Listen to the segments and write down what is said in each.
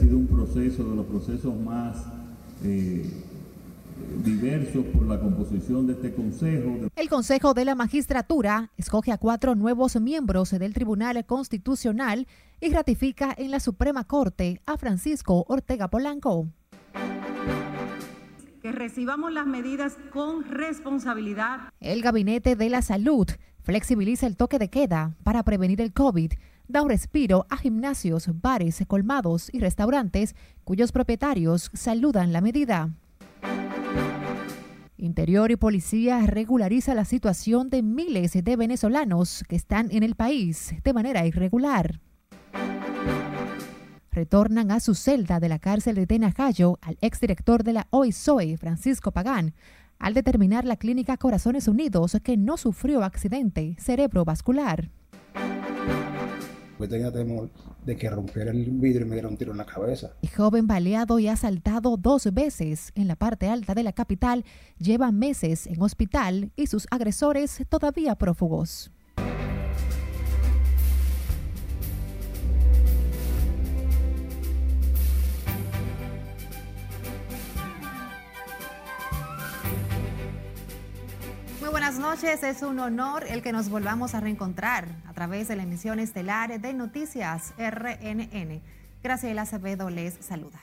sido un proceso de los procesos más eh, diversos por la composición de este Consejo. El Consejo de la Magistratura escoge a cuatro nuevos miembros del Tribunal Constitucional y ratifica en la Suprema Corte a Francisco Ortega Polanco. Que recibamos las medidas con responsabilidad. El Gabinete de la Salud flexibiliza el toque de queda para prevenir el COVID da un respiro a gimnasios, bares, colmados y restaurantes cuyos propietarios saludan la medida. Interior y Policía regulariza la situación de miles de venezolanos que están en el país de manera irregular. Retornan a su celda de la cárcel de Tenajayo al exdirector de la OISOE, Francisco Pagán, al determinar la clínica Corazones Unidos que no sufrió accidente cerebrovascular. Tenía temor de que rompiera el vidrio y me diera un tiro en la cabeza. El joven baleado y asaltado dos veces en la parte alta de la capital lleva meses en hospital y sus agresores todavía prófugos. Buenas noches. Es un honor el que nos volvamos a reencontrar a través de la emisión estelar de Noticias RNN. Graciela Acevedo les saluda.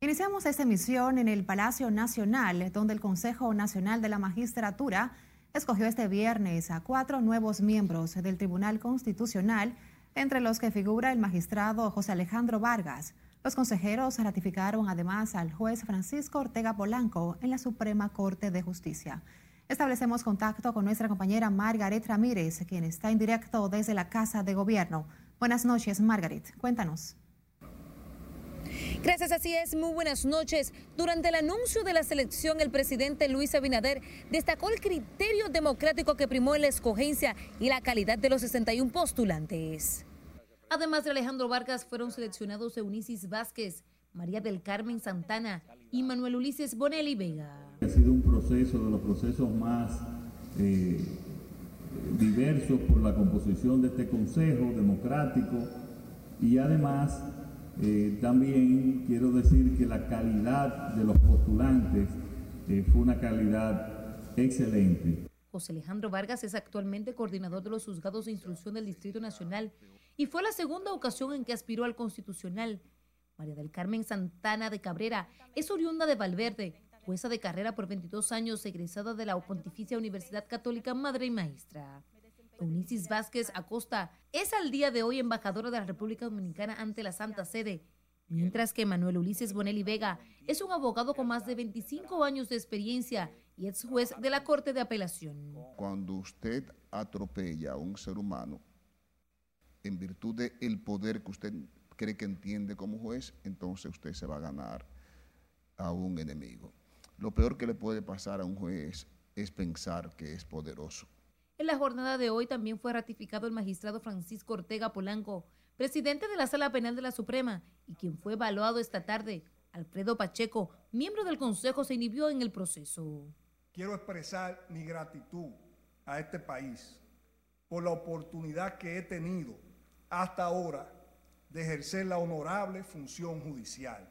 Iniciamos esta emisión en el Palacio Nacional, donde el Consejo Nacional de la Magistratura escogió este viernes a cuatro nuevos miembros del Tribunal Constitucional, entre los que figura el magistrado José Alejandro Vargas. Los consejeros ratificaron además al juez Francisco Ortega Polanco en la Suprema Corte de Justicia. Establecemos contacto con nuestra compañera Margaret Ramírez, quien está en directo desde la Casa de Gobierno. Buenas noches, Margaret. Cuéntanos. Gracias, así es. Muy buenas noches. Durante el anuncio de la selección, el presidente Luis Abinader destacó el criterio democrático que primó en la escogencia y la calidad de los 61 postulantes. Además de Alejandro Vargas, fueron seleccionados Eunicis Vázquez, María del Carmen Santana y Manuel Ulises Bonelli Vega. Ha sido un proceso de los procesos más eh, diversos por la composición de este Consejo Democrático y además eh, también quiero decir que la calidad de los postulantes eh, fue una calidad excelente. José Alejandro Vargas es actualmente coordinador de los juzgados de instrucción del Distrito Nacional y fue la segunda ocasión en que aspiró al constitucional. María del Carmen Santana de Cabrera es oriunda de Valverde, jueza de carrera por 22 años, egresada de la Pontificia Universidad Católica Madre y Maestra. Eunicis Vázquez Acosta es al día de hoy embajadora de la República Dominicana ante la Santa Sede, mientras que Manuel Ulises Bonelli Vega es un abogado con más de 25 años de experiencia y es juez de la Corte de Apelación. Cuando usted atropella a un ser humano, en virtud del poder que usted cree que entiende como juez, entonces usted se va a ganar a un enemigo. Lo peor que le puede pasar a un juez es pensar que es poderoso. En la jornada de hoy también fue ratificado el magistrado Francisco Ortega Polanco, presidente de la Sala Penal de la Suprema, y quien fue evaluado esta tarde. Alfredo Pacheco, miembro del Consejo, se inhibió en el proceso. Quiero expresar mi gratitud a este país por la oportunidad que he tenido hasta ahora de ejercer la honorable función judicial.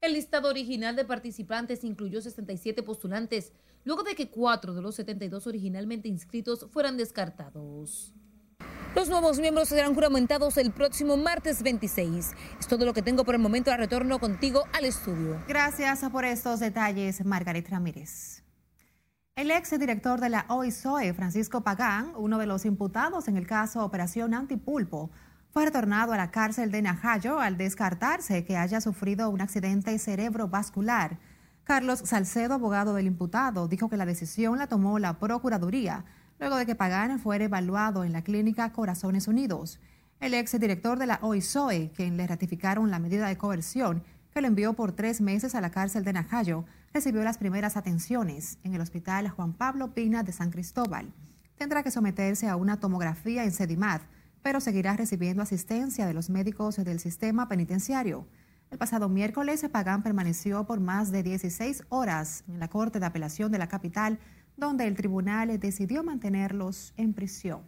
El listado original de participantes incluyó 67 postulantes, luego de que cuatro de los 72 originalmente inscritos fueran descartados. Los nuevos miembros serán juramentados el próximo martes 26. Es todo lo que tengo por el momento. A retorno contigo al estudio. Gracias por estos detalles, Margaret Ramírez. El ex director de la OISOE, Francisco Pagán, uno de los imputados en el caso Operación Antipulpo, fue retornado a la cárcel de Najayo al descartarse que haya sufrido un accidente cerebrovascular. Carlos Salcedo, abogado del imputado, dijo que la decisión la tomó la Procuraduría luego de que Pagán fuera evaluado en la clínica Corazones Unidos. El ex director de la OISOE, quien le ratificaron la medida de coerción, que lo envió por tres meses a la cárcel de Najayo, recibió las primeras atenciones en el Hospital Juan Pablo Pina de San Cristóbal. Tendrá que someterse a una tomografía en Sedimat, pero seguirá recibiendo asistencia de los médicos del sistema penitenciario. El pasado miércoles, Pagán permaneció por más de 16 horas en la Corte de Apelación de la capital, donde el tribunal decidió mantenerlos en prisión.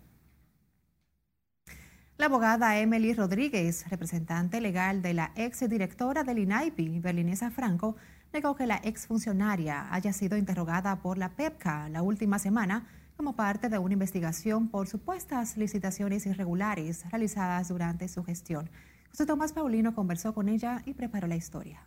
La abogada Emily Rodríguez, representante legal de la ex directora del INAIPI, Berlinesa Franco, negó que la exfuncionaria haya sido interrogada por la PEPCA la última semana como parte de una investigación por supuestas licitaciones irregulares realizadas durante su gestión. José Tomás Paulino conversó con ella y preparó la historia.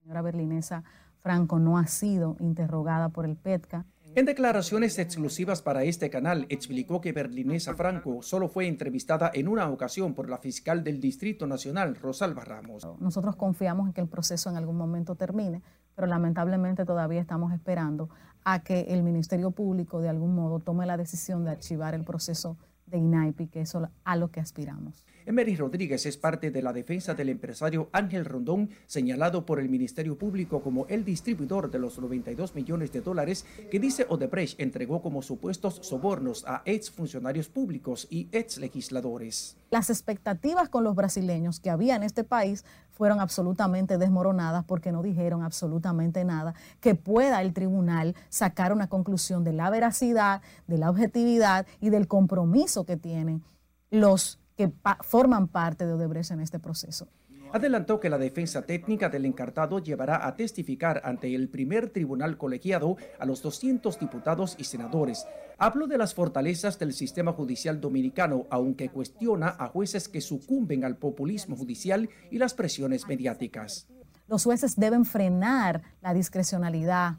señora berlinesa Franco no ha sido interrogada por el PETCA. En declaraciones exclusivas para este canal, explicó que Berlinesa Franco solo fue entrevistada en una ocasión por la fiscal del Distrito Nacional, Rosalba Ramos. Nosotros confiamos en que el proceso en algún momento termine, pero lamentablemente todavía estamos esperando a que el Ministerio Público de algún modo tome la decisión de archivar el proceso de INAIPI, que es a lo que aspiramos. Emery Rodríguez es parte de la defensa del empresario Ángel Rondón, señalado por el Ministerio Público como el distribuidor de los 92 millones de dólares que dice Odebrecht entregó como supuestos sobornos a ex funcionarios públicos y ex legisladores. Las expectativas con los brasileños que había en este país fueron absolutamente desmoronadas porque no dijeron absolutamente nada que pueda el tribunal sacar una conclusión de la veracidad, de la objetividad y del compromiso que tienen los que forman parte de Odebrecht en este proceso. Adelantó que la defensa técnica del encartado llevará a testificar ante el primer tribunal colegiado a los 200 diputados y senadores. Habló de las fortalezas del sistema judicial dominicano, aunque cuestiona a jueces que sucumben al populismo judicial y las presiones mediáticas. Los jueces deben frenar la discrecionalidad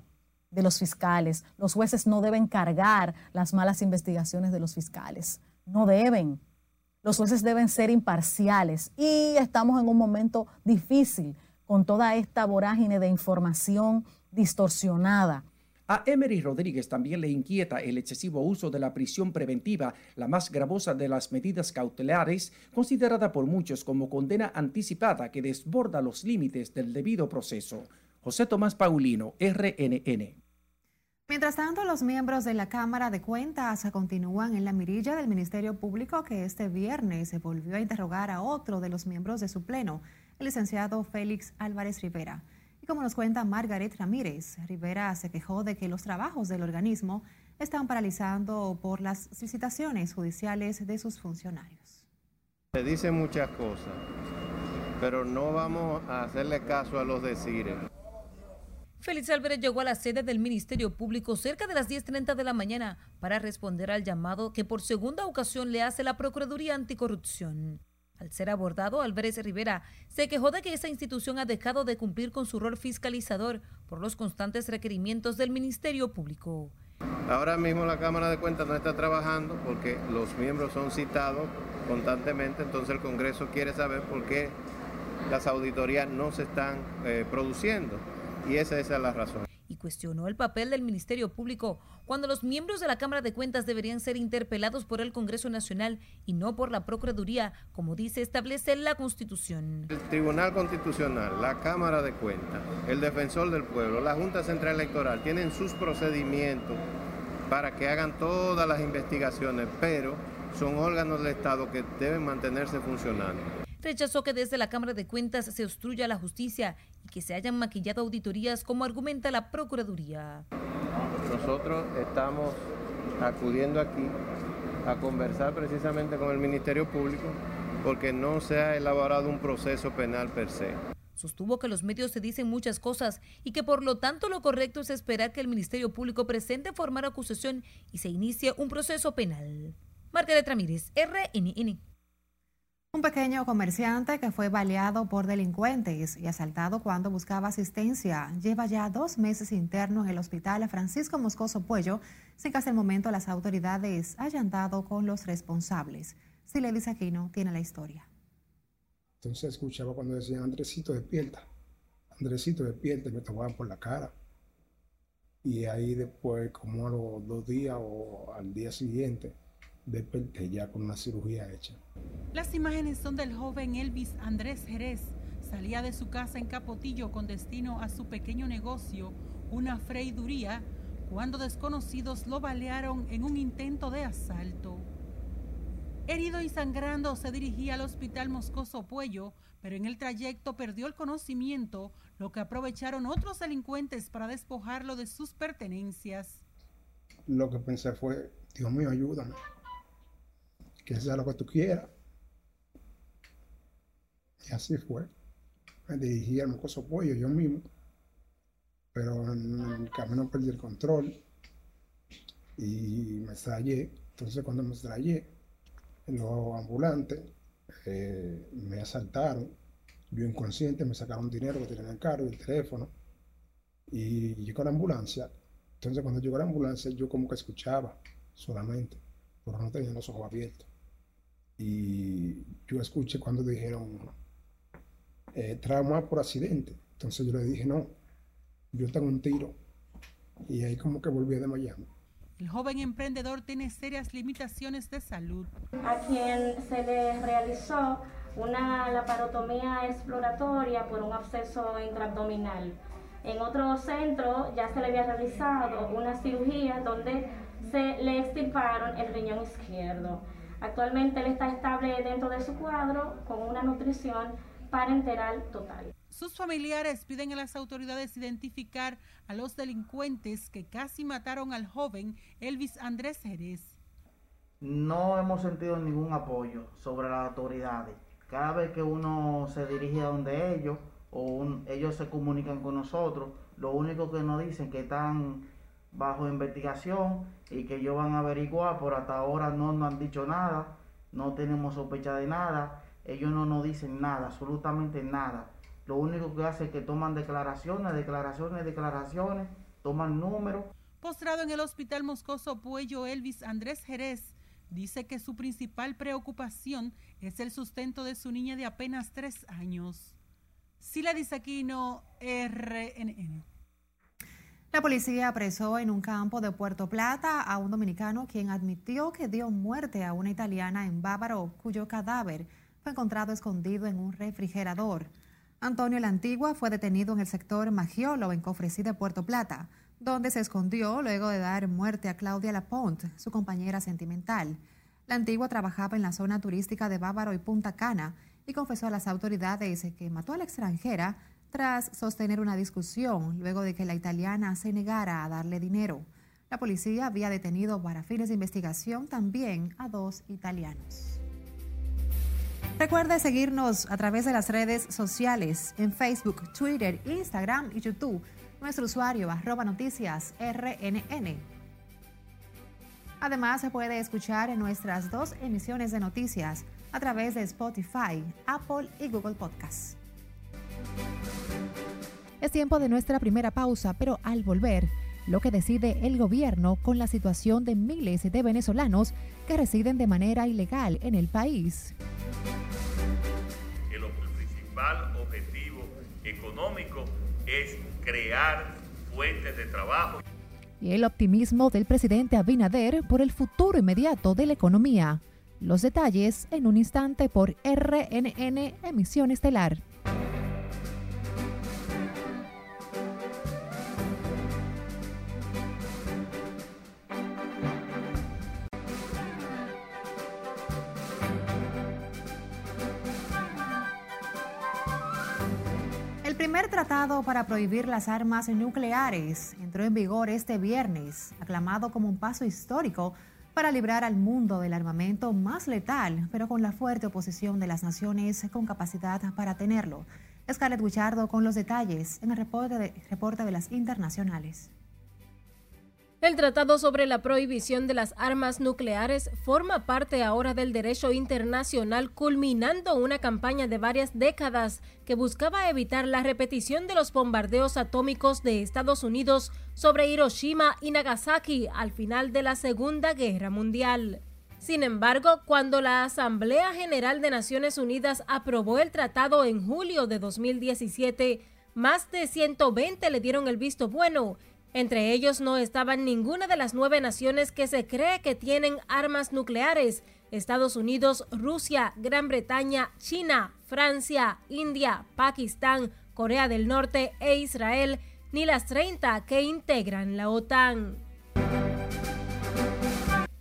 de los fiscales. Los jueces no deben cargar las malas investigaciones de los fiscales. No deben. Los jueces deben ser imparciales y estamos en un momento difícil con toda esta vorágine de información distorsionada. A Emery Rodríguez también le inquieta el excesivo uso de la prisión preventiva, la más gravosa de las medidas cautelares, considerada por muchos como condena anticipada que desborda los límites del debido proceso. José Tomás Paulino, RNN. Mientras tanto, los miembros de la Cámara de Cuentas continúan en la mirilla del Ministerio Público que este viernes se volvió a interrogar a otro de los miembros de su pleno, el licenciado Félix Álvarez Rivera. Y como nos cuenta Margaret Ramírez, Rivera se quejó de que los trabajos del organismo están paralizando por las licitaciones judiciales de sus funcionarios. Se dicen muchas cosas, pero no vamos a hacerle caso a los decires. Félix Álvarez llegó a la sede del Ministerio Público cerca de las 10.30 de la mañana para responder al llamado que por segunda ocasión le hace la Procuraduría Anticorrupción. Al ser abordado, Álvarez Rivera se quejó de que esa institución ha dejado de cumplir con su rol fiscalizador por los constantes requerimientos del Ministerio Público. Ahora mismo la Cámara de Cuentas no está trabajando porque los miembros son citados constantemente, entonces el Congreso quiere saber por qué las auditorías no se están eh, produciendo. Y esa, es la razón. Y cuestionó el papel del Ministerio Público cuando los miembros de la Cámara de Cuentas deberían ser interpelados por el Congreso Nacional y no por la Procuraduría, como dice establece la Constitución. El Tribunal Constitucional, la Cámara de Cuentas, el Defensor del Pueblo, la Junta Central Electoral tienen sus procedimientos para que hagan todas las investigaciones, pero son órganos del Estado que deben mantenerse funcionando rechazó que desde la Cámara de Cuentas se obstruya la justicia y que se hayan maquillado auditorías como argumenta la Procuraduría. Nosotros estamos acudiendo aquí a conversar precisamente con el Ministerio Público porque no se ha elaborado un proceso penal per se. Sostuvo que los medios se dicen muchas cosas y que por lo tanto lo correcto es esperar que el Ministerio Público presente formar acusación y se inicie un proceso penal. Margaret Ramírez, RNN. Un pequeño comerciante que fue baleado por delincuentes y asaltado cuando buscaba asistencia lleva ya dos meses interno en el hospital Francisco Moscoso Puello sin que hasta el momento las autoridades hayan dado con los responsables. Siledis Aquino tiene la historia. Entonces escuchaba cuando decían, Andresito, despierta. Andresito, despierta, me tomaban por la cara. Y ahí después, como a los dos días o al día siguiente, desperté ya con una cirugía hecha. Las imágenes son del joven Elvis Andrés Jerez. Salía de su casa en Capotillo con destino a su pequeño negocio, una freiduría, cuando desconocidos lo balearon en un intento de asalto. Herido y sangrando, se dirigía al hospital Moscoso Puello, pero en el trayecto perdió el conocimiento, lo que aprovecharon otros delincuentes para despojarlo de sus pertenencias. Lo que pensé fue, Dios mío, ayúdame que sea lo que tú quieras. Y así fue. Me dirigí al Mocoso Pollo yo mismo, pero en el camino perdí el control y me estrellé. Entonces cuando me estrellé, los ambulantes eh, me asaltaron, yo inconsciente, me sacaron dinero que tenía en el carro y el teléfono y llegó la ambulancia. Entonces cuando llegó la ambulancia yo como que escuchaba solamente, pero no tenía los ojos abiertos. Y yo escuché cuando dijeron eh, trauma por accidente. Entonces yo le dije, no, yo tengo un tiro. Y ahí como que volví de Miami. El joven emprendedor tiene serias limitaciones de salud. A quien se le realizó una laparotomía exploratoria por un absceso intraabdominal. En otro centro ya se le había realizado una cirugía donde se le extirparon el riñón izquierdo. Actualmente él está estable dentro de su cuadro con una nutrición parenteral total. Sus familiares piden a las autoridades identificar a los delincuentes que casi mataron al joven Elvis Andrés Jerez. No hemos sentido ningún apoyo sobre las autoridades. Cada vez que uno se dirige a donde ellos o ellos se comunican con nosotros, lo único que nos dicen que están bajo investigación y que ellos van a averiguar, por hasta ahora no nos han dicho nada, no tenemos sospecha de nada, ellos no nos dicen nada, absolutamente nada lo único que hace es que toman declaraciones, declaraciones, declaraciones, toman números. Postrado en el hospital Moscoso Puello, Elvis Andrés Jerez dice que su principal preocupación es el sustento de su niña de apenas tres años. Sila Disaquino, RNN. La policía apresó en un campo de Puerto Plata a un dominicano quien admitió que dio muerte a una italiana en Bávaro, cuyo cadáver fue encontrado escondido en un refrigerador. Antonio La Antigua fue detenido en el sector Magiolo, en Cofresí de Puerto Plata, donde se escondió luego de dar muerte a Claudia Laponte, su compañera sentimental. La Antigua trabajaba en la zona turística de Bávaro y Punta Cana y confesó a las autoridades que mató a la extranjera tras sostener una discusión luego de que la italiana se negara a darle dinero. La policía había detenido para fines de investigación también a dos italianos. Recuerde seguirnos a través de las redes sociales en Facebook, Twitter, Instagram y YouTube. Nuestro usuario arroba noticias RNN. Además, se puede escuchar en nuestras dos emisiones de noticias a través de Spotify, Apple y Google Podcasts. Es tiempo de nuestra primera pausa, pero al volver, lo que decide el gobierno con la situación de miles de venezolanos que residen de manera ilegal en el país principal objetivo económico es crear fuentes de trabajo. Y el optimismo del presidente Abinader por el futuro inmediato de la economía. Los detalles en un instante por RNN Emisión Estelar. Primer tratado para prohibir las armas nucleares entró en vigor este viernes, aclamado como un paso histórico para librar al mundo del armamento más letal, pero con la fuerte oposición de las naciones con capacidad para tenerlo. Scarlett Guichardo con los detalles en el reporte de, reporte de las internacionales. El Tratado sobre la Prohibición de las Armas Nucleares forma parte ahora del derecho internacional, culminando una campaña de varias décadas que buscaba evitar la repetición de los bombardeos atómicos de Estados Unidos sobre Hiroshima y Nagasaki al final de la Segunda Guerra Mundial. Sin embargo, cuando la Asamblea General de Naciones Unidas aprobó el tratado en julio de 2017, más de 120 le dieron el visto bueno entre ellos no estaban ninguna de las nueve naciones que se cree que tienen armas nucleares. Estados Unidos, Rusia, Gran Bretaña, China, Francia, India, Pakistán, Corea del Norte e Israel, ni las 30 que integran la OTAN.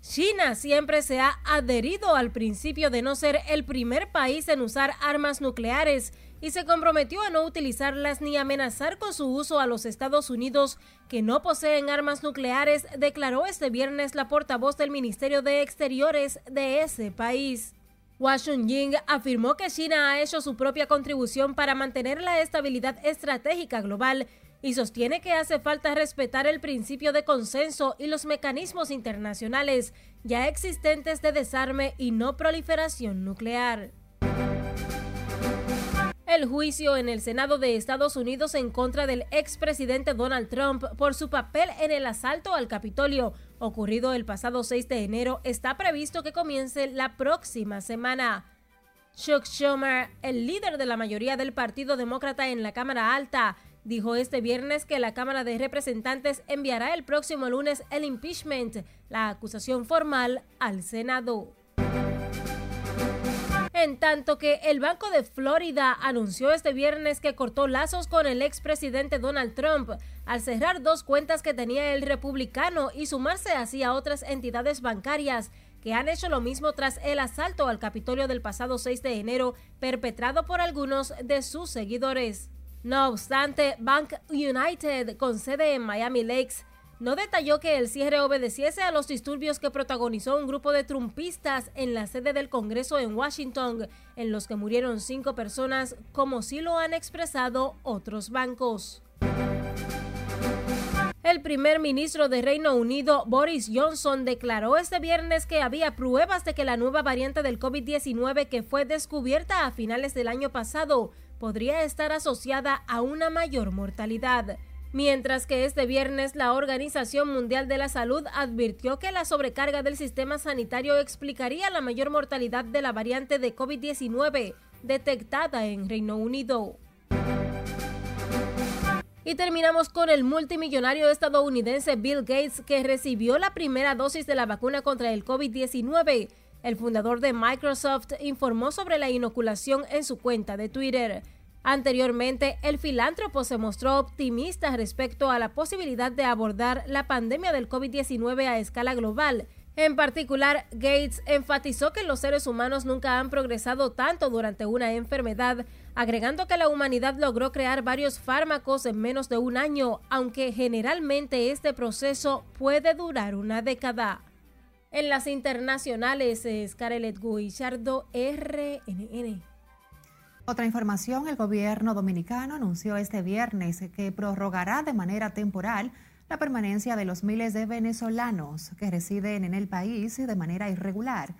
China siempre se ha adherido al principio de no ser el primer país en usar armas nucleares y se comprometió a no utilizarlas ni amenazar con su uso a los Estados Unidos, que no poseen armas nucleares, declaró este viernes la portavoz del Ministerio de Exteriores de ese país. Washington Ying afirmó que China ha hecho su propia contribución para mantener la estabilidad estratégica global y sostiene que hace falta respetar el principio de consenso y los mecanismos internacionales ya existentes de desarme y no proliferación nuclear. El juicio en el Senado de Estados Unidos en contra del expresidente Donald Trump por su papel en el asalto al Capitolio ocurrido el pasado 6 de enero está previsto que comience la próxima semana. Chuck Schumer, el líder de la mayoría del Partido Demócrata en la Cámara Alta, dijo este viernes que la Cámara de Representantes enviará el próximo lunes el impeachment, la acusación formal, al Senado. En tanto que el Banco de Florida anunció este viernes que cortó lazos con el expresidente Donald Trump al cerrar dos cuentas que tenía el republicano y sumarse así a otras entidades bancarias que han hecho lo mismo tras el asalto al Capitolio del pasado 6 de enero perpetrado por algunos de sus seguidores. No obstante, Bank United, con sede en Miami Lakes, no detalló que el cierre obedeciese a los disturbios que protagonizó un grupo de trumpistas en la sede del Congreso en Washington, en los que murieron cinco personas, como sí lo han expresado otros bancos. El primer ministro de Reino Unido, Boris Johnson, declaró este viernes que había pruebas de que la nueva variante del COVID-19 que fue descubierta a finales del año pasado podría estar asociada a una mayor mortalidad. Mientras que este viernes la Organización Mundial de la Salud advirtió que la sobrecarga del sistema sanitario explicaría la mayor mortalidad de la variante de COVID-19 detectada en Reino Unido. Y terminamos con el multimillonario estadounidense Bill Gates, que recibió la primera dosis de la vacuna contra el COVID-19 el fundador de Microsoft informó sobre la inoculación en su cuenta de Twitter. Anteriormente, el filántropo se mostró optimista respecto a la posibilidad de abordar la pandemia del COVID-19 a escala global. En particular, Gates enfatizó que los seres humanos nunca han progresado tanto durante una enfermedad, agregando que la humanidad logró crear varios fármacos en menos de un año, aunque generalmente este proceso puede durar una década. En las internacionales, Scarlett Guillardo, RNN. Otra información, el gobierno dominicano anunció este viernes que prorrogará de manera temporal la permanencia de los miles de venezolanos que residen en el país de manera irregular.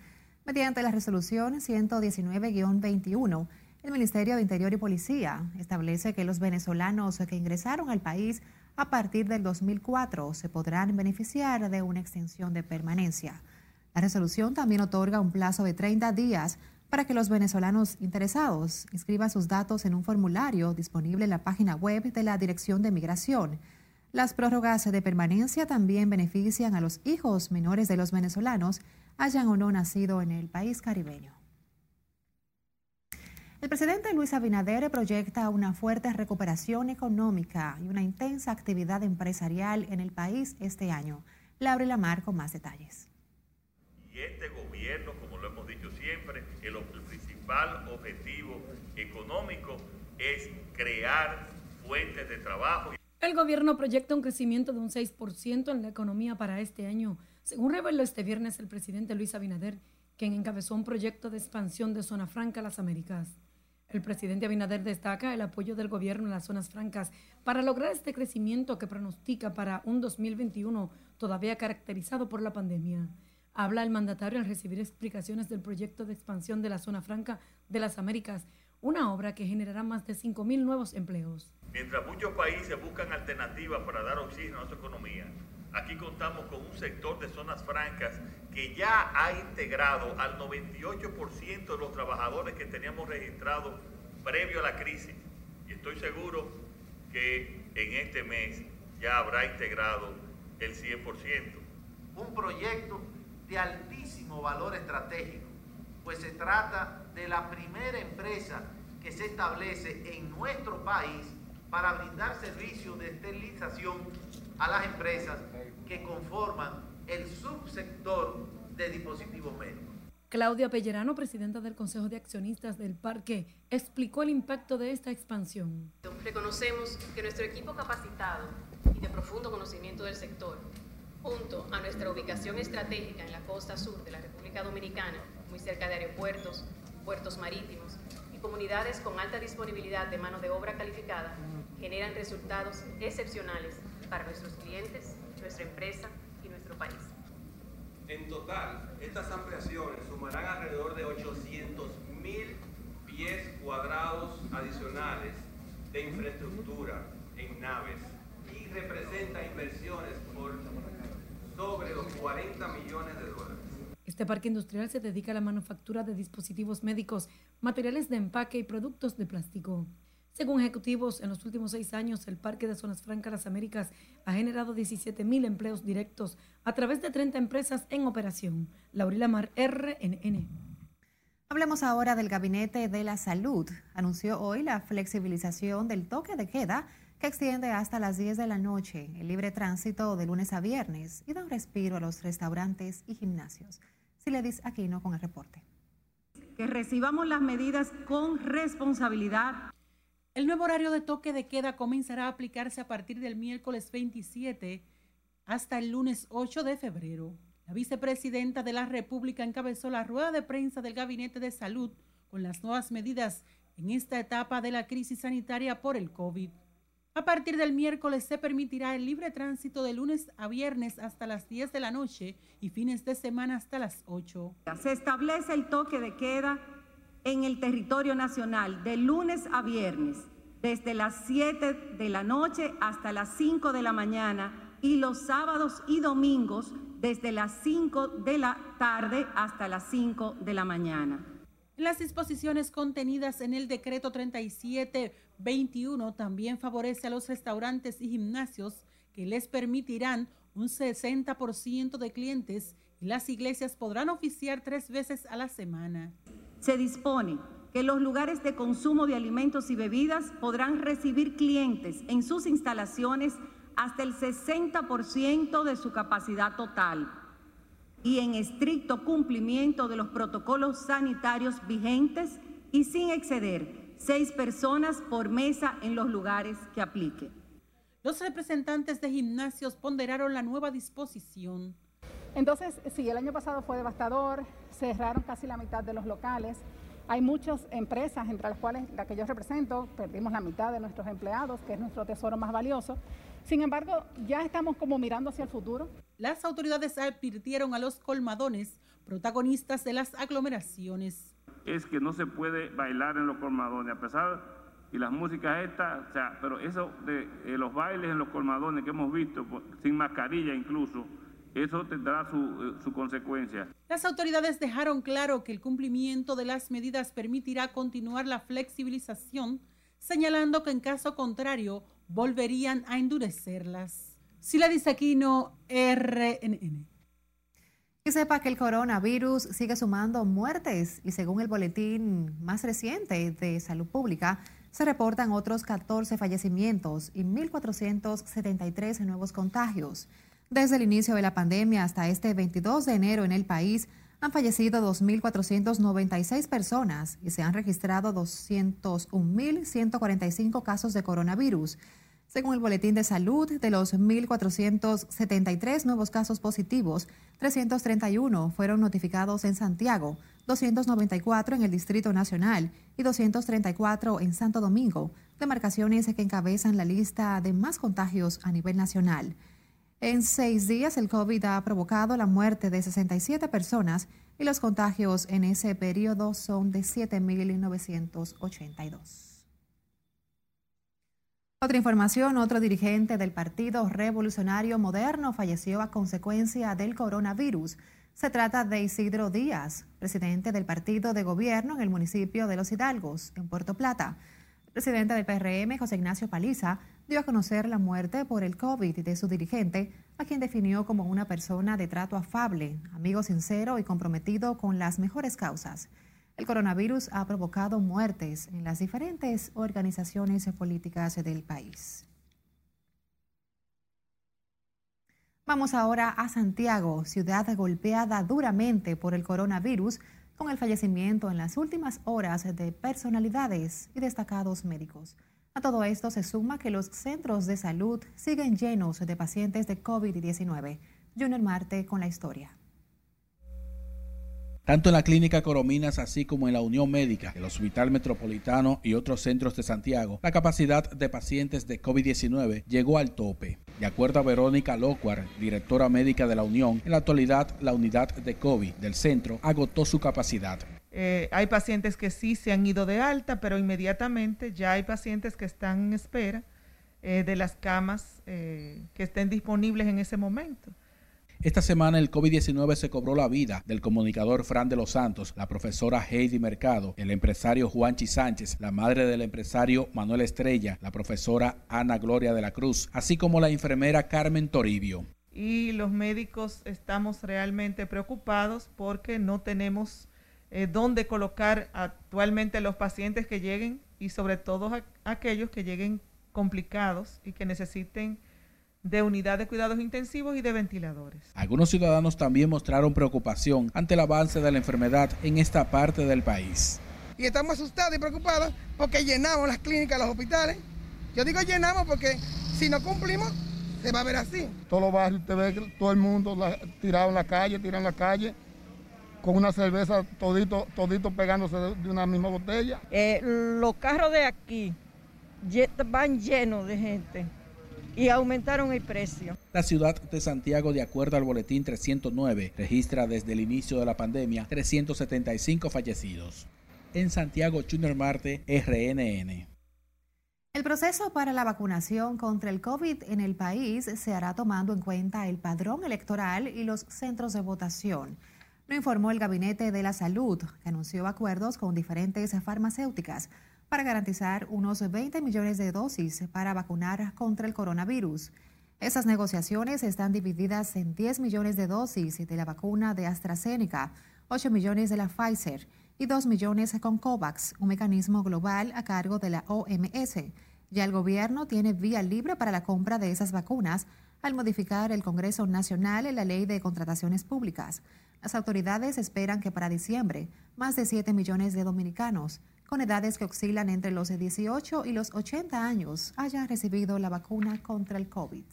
Mediante la resolución 119-21, el Ministerio de Interior y Policía establece que los venezolanos que ingresaron al país a partir del 2004 se podrán beneficiar de una extensión de permanencia. La resolución también otorga un plazo de 30 días para que los venezolanos interesados inscriban sus datos en un formulario disponible en la página web de la Dirección de Migración. Las prórrogas de permanencia también benefician a los hijos menores de los venezolanos, hayan o no nacido en el país caribeño. El presidente Luis Abinader proyecta una fuerte recuperación económica y una intensa actividad empresarial en el país este año. Laura Lamar con más detalles. Y este gobierno, hemos dicho siempre, el, el principal objetivo económico es crear fuentes de trabajo. El gobierno proyecta un crecimiento de un 6% en la economía para este año, según reveló este viernes el presidente Luis Abinader, quien encabezó un proyecto de expansión de Zona Franca a las Américas. El presidente Abinader destaca el apoyo del gobierno en las zonas francas para lograr este crecimiento que pronostica para un 2021 todavía caracterizado por la pandemia. Habla el mandatario al recibir explicaciones del proyecto de expansión de la zona franca de las Américas, una obra que generará más de 5.000 nuevos empleos. Mientras muchos países buscan alternativas para dar oxígeno a nuestra economía, aquí contamos con un sector de zonas francas que ya ha integrado al 98% de los trabajadores que teníamos registrados previo a la crisis. Y estoy seguro que en este mes ya habrá integrado el 100%. Un proyecto de altísimo valor estratégico, pues se trata de la primera empresa que se establece en nuestro país para brindar servicios de esterilización a las empresas que conforman el subsector de dispositivos médicos. Claudia Pellerano, presidenta del Consejo de Accionistas del Parque, explicó el impacto de esta expansión. Reconocemos que nuestro equipo capacitado y de profundo conocimiento del sector, junto a nuestra ubicación estratégica en la costa sur de la República Dominicana, muy cerca de aeropuertos, puertos marítimos y comunidades con alta disponibilidad de mano de obra calificada, generan resultados excepcionales para nuestros clientes, nuestra empresa y nuestro país. En total, estas ampliaciones sumarán alrededor de 800 mil pies cuadrados adicionales de infraestructura en naves y representa inversiones por sobre los 40 millones de dólares. Este parque industrial se dedica a la manufactura de dispositivos médicos, materiales de empaque y productos de plástico. Según ejecutivos, en los últimos seis años, el Parque de Zonas Francas Las Américas ha generado 17 mil empleos directos a través de 30 empresas en operación. Laurila Mar, RNN. Hablemos ahora del Gabinete de la Salud. Anunció hoy la flexibilización del toque de queda que extiende hasta las 10 de la noche, el libre tránsito de lunes a viernes y da un respiro a los restaurantes y gimnasios. Siledis Aquino con el reporte. Que recibamos las medidas con responsabilidad el nuevo horario de toque de queda comenzará a aplicarse a partir del miércoles 27 hasta el lunes 8 de febrero. La vicepresidenta de la República encabezó la rueda de prensa del Gabinete de Salud con las nuevas medidas en esta etapa de la crisis sanitaria por el COVID. A partir del miércoles se permitirá el libre tránsito de lunes a viernes hasta las 10 de la noche y fines de semana hasta las 8. Se establece el toque de queda en el territorio nacional de lunes a viernes, desde las 7 de la noche hasta las 5 de la mañana y los sábados y domingos desde las 5 de la tarde hasta las 5 de la mañana. Las disposiciones contenidas en el decreto 3721 también favorece a los restaurantes y gimnasios que les permitirán un 60% de clientes y las iglesias podrán oficiar tres veces a la semana. Se dispone que los lugares de consumo de alimentos y bebidas podrán recibir clientes en sus instalaciones hasta el 60% de su capacidad total y en estricto cumplimiento de los protocolos sanitarios vigentes y sin exceder seis personas por mesa en los lugares que aplique. Los representantes de gimnasios ponderaron la nueva disposición. Entonces, sí, el año pasado fue devastador, cerraron casi la mitad de los locales. Hay muchas empresas, entre las cuales la que yo represento, perdimos la mitad de nuestros empleados, que es nuestro tesoro más valioso. Sin embargo, ya estamos como mirando hacia el futuro. Las autoridades advirtieron a los colmadones, protagonistas de las aglomeraciones. Es que no se puede bailar en los colmadones, a pesar y las músicas estas, o sea, pero eso de eh, los bailes en los colmadones que hemos visto, sin mascarilla incluso, eso tendrá su, eh, su, consecuencia. Las autoridades dejaron claro que el cumplimiento de las medidas permitirá continuar la flexibilización, señalando que en caso contrario volverían a endurecerlas. Sila Aquino, RNN. Y sepa que el coronavirus sigue sumando muertes y según el boletín más reciente de salud pública, se reportan otros 14 fallecimientos y 1.473 nuevos contagios. Desde el inicio de la pandemia hasta este 22 de enero en el país han fallecido 2.496 personas y se han registrado 201.145 casos de coronavirus. Según el Boletín de Salud, de los 1.473 nuevos casos positivos, 331 fueron notificados en Santiago, 294 en el Distrito Nacional y 234 en Santo Domingo, demarcaciones que encabezan la lista de más contagios a nivel nacional. En seis días, el COVID ha provocado la muerte de 67 personas y los contagios en ese periodo son de 7.982. Otra información, otro dirigente del Partido Revolucionario Moderno falleció a consecuencia del coronavirus. Se trata de Isidro Díaz, presidente del partido de gobierno en el municipio de Los Hidalgos, en Puerto Plata. Presidente del PRM, José Ignacio Paliza, dio a conocer la muerte por el COVID de su dirigente, a quien definió como una persona de trato afable, amigo sincero y comprometido con las mejores causas. El coronavirus ha provocado muertes en las diferentes organizaciones políticas del país. Vamos ahora a Santiago, ciudad golpeada duramente por el coronavirus, con el fallecimiento en las últimas horas de personalidades y destacados médicos. A todo esto se suma que los centros de salud siguen llenos de pacientes de COVID-19. Junior Marte con la historia. Tanto en la Clínica Corominas así como en la Unión Médica, el Hospital Metropolitano y otros centros de Santiago, la capacidad de pacientes de COVID-19 llegó al tope. De acuerdo a Verónica Locuar, directora médica de la Unión, en la actualidad la unidad de COVID del centro agotó su capacidad. Eh, hay pacientes que sí se han ido de alta, pero inmediatamente ya hay pacientes que están en espera eh, de las camas eh, que estén disponibles en ese momento. Esta semana el COVID-19 se cobró la vida del comunicador Fran de los Santos, la profesora Heidi Mercado, el empresario Juanchi Sánchez, la madre del empresario Manuel Estrella, la profesora Ana Gloria de la Cruz, así como la enfermera Carmen Toribio. Y los médicos estamos realmente preocupados porque no tenemos eh, dónde colocar actualmente los pacientes que lleguen y sobre todo aquellos que lleguen complicados y que necesiten de unidad de cuidados intensivos y de ventiladores. Algunos ciudadanos también mostraron preocupación ante el avance de la enfermedad en esta parte del país. Y estamos asustados y preocupados porque llenamos las clínicas, los hospitales. Yo digo llenamos porque si no cumplimos, se va a ver así. Todos los barrios, te ve todo el mundo tirado en la calle, tirado en la calle, con una cerveza todito, todito pegándose de, una misma botella. Eh, los carros de aquí van llenos de gente y aumentaron el precio. La ciudad de Santiago, de acuerdo al boletín 309, registra desde el inicio de la pandemia 375 fallecidos. En Santiago, Junior Marte, RNN. El proceso para la vacunación contra el COVID en el país se hará tomando en cuenta el padrón electoral y los centros de votación. Lo informó el Gabinete de la Salud, que anunció acuerdos con diferentes farmacéuticas para garantizar unos 20 millones de dosis para vacunar contra el coronavirus. Esas negociaciones están divididas en 10 millones de dosis de la vacuna de AstraZeneca, 8 millones de la Pfizer y 2 millones con COVAX, un mecanismo global a cargo de la OMS. Ya el gobierno tiene vía libre para la compra de esas vacunas al modificar el Congreso Nacional en la Ley de Contrataciones Públicas. Las autoridades esperan que para diciembre más de 7 millones de dominicanos con edades que oscilan entre los 18 y los 80 años hayan recibido la vacuna contra el COVID.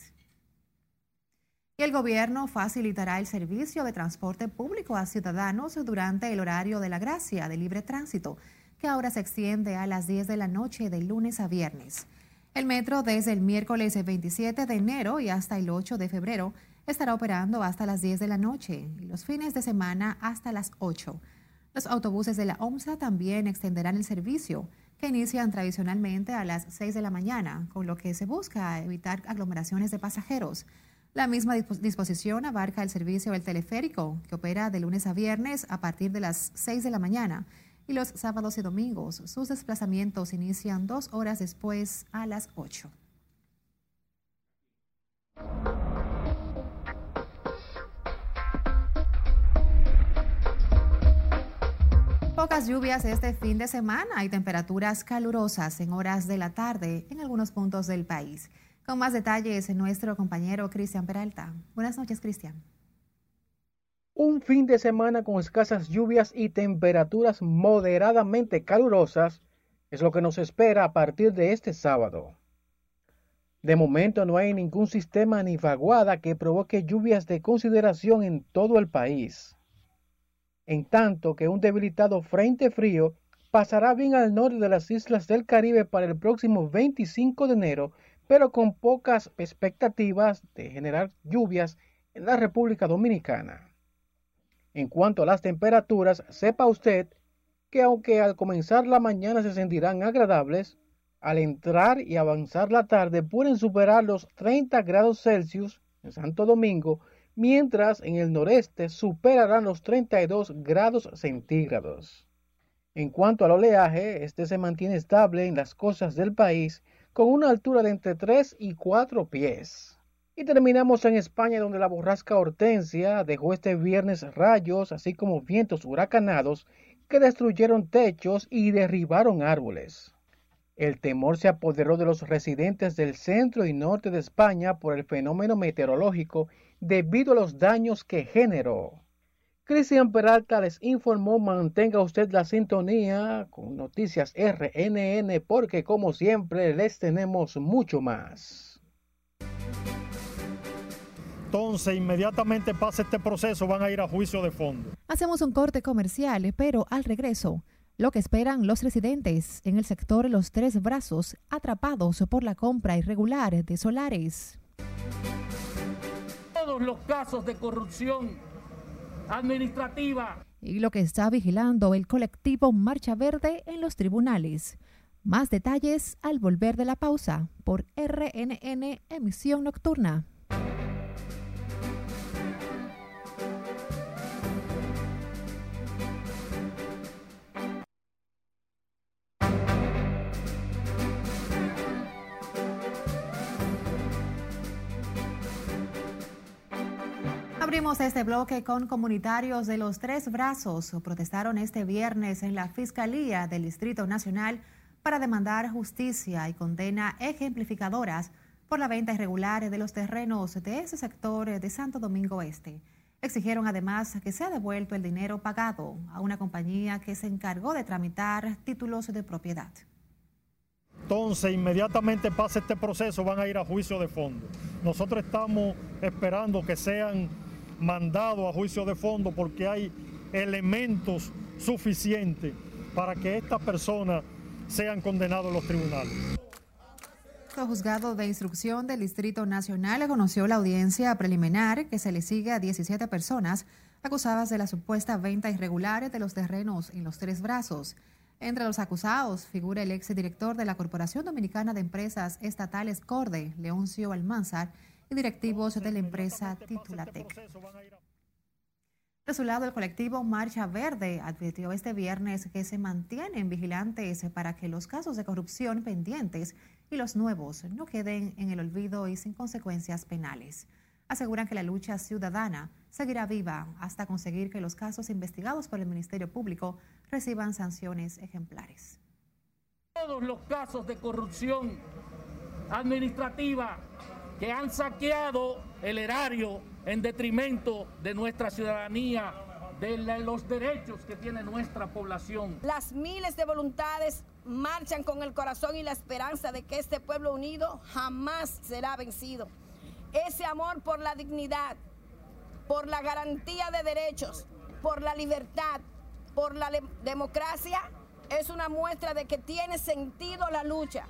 Y el gobierno facilitará el servicio de transporte público a ciudadanos durante el horario de la gracia de libre tránsito, que ahora se extiende a las 10 de la noche de lunes a viernes. El metro desde el miércoles 27 de enero y hasta el 8 de febrero estará operando hasta las 10 de la noche y los fines de semana hasta las 8. Los autobuses de la OMSA también extenderán el servicio, que inician tradicionalmente a las 6 de la mañana, con lo que se busca evitar aglomeraciones de pasajeros. La misma disposición abarca el servicio del teleférico, que opera de lunes a viernes a partir de las 6 de la mañana, y los sábados y domingos. Sus desplazamientos inician dos horas después a las 8. Pocas lluvias este fin de semana y temperaturas calurosas en horas de la tarde en algunos puntos del país. Con más detalles, nuestro compañero Cristian Peralta. Buenas noches, Cristian. Un fin de semana con escasas lluvias y temperaturas moderadamente calurosas es lo que nos espera a partir de este sábado. De momento no hay ningún sistema ni vaguada que provoque lluvias de consideración en todo el país en tanto que un debilitado frente frío pasará bien al norte de las islas del Caribe para el próximo 25 de enero, pero con pocas expectativas de generar lluvias en la República Dominicana. En cuanto a las temperaturas, sepa usted que aunque al comenzar la mañana se sentirán agradables, al entrar y avanzar la tarde pueden superar los 30 grados Celsius en Santo Domingo mientras en el noreste superarán los 32 grados centígrados. En cuanto al oleaje, este se mantiene estable en las costas del país con una altura de entre 3 y 4 pies. Y terminamos en España donde la borrasca Hortensia dejó este viernes rayos así como vientos huracanados que destruyeron techos y derribaron árboles. El temor se apoderó de los residentes del centro y norte de España por el fenómeno meteorológico debido a los daños que generó. Cristian Peralta les informó, mantenga usted la sintonía con Noticias RNN porque como siempre les tenemos mucho más. Entonces, inmediatamente pasa este proceso, van a ir a juicio de fondo. Hacemos un corte comercial, pero al regreso, lo que esperan los residentes en el sector Los Tres Brazos, atrapados por la compra irregular de solares. Todos los casos de corrupción administrativa. Y lo que está vigilando el colectivo Marcha Verde en los tribunales. Más detalles al volver de la pausa por RNN Emisión Nocturna. Este bloque con comunitarios de los Tres Brazos. Protestaron este viernes en la Fiscalía del Distrito Nacional para demandar justicia y condena ejemplificadoras por la venta irregular de los terrenos de ese sector de Santo Domingo Este. Exigieron además que sea devuelto el dinero pagado a una compañía que se encargó de tramitar títulos de propiedad. Entonces, inmediatamente pasa este proceso, van a ir a juicio de fondo. Nosotros estamos esperando que sean mandado a juicio de fondo porque hay elementos suficientes para que estas personas sean condenados en los tribunales. El juzgado de instrucción del Distrito Nacional conoció la audiencia preliminar que se le sigue a 17 personas acusadas de la supuesta venta irregular de los terrenos en los tres brazos. Entre los acusados figura el exdirector de la Corporación Dominicana de Empresas Estatales Corde, Leoncio Almanzar, y directivos de la empresa Titulatec. De su lado, el colectivo Marcha Verde advirtió este viernes que se mantienen vigilantes para que los casos de corrupción pendientes y los nuevos no queden en el olvido y sin consecuencias penales. Aseguran que la lucha ciudadana seguirá viva hasta conseguir que los casos investigados por el Ministerio Público reciban sanciones ejemplares. Todos los casos de corrupción administrativa que han saqueado el erario en detrimento de nuestra ciudadanía, de los derechos que tiene nuestra población. Las miles de voluntades marchan con el corazón y la esperanza de que este pueblo unido jamás será vencido. Ese amor por la dignidad, por la garantía de derechos, por la libertad, por la democracia, es una muestra de que tiene sentido la lucha.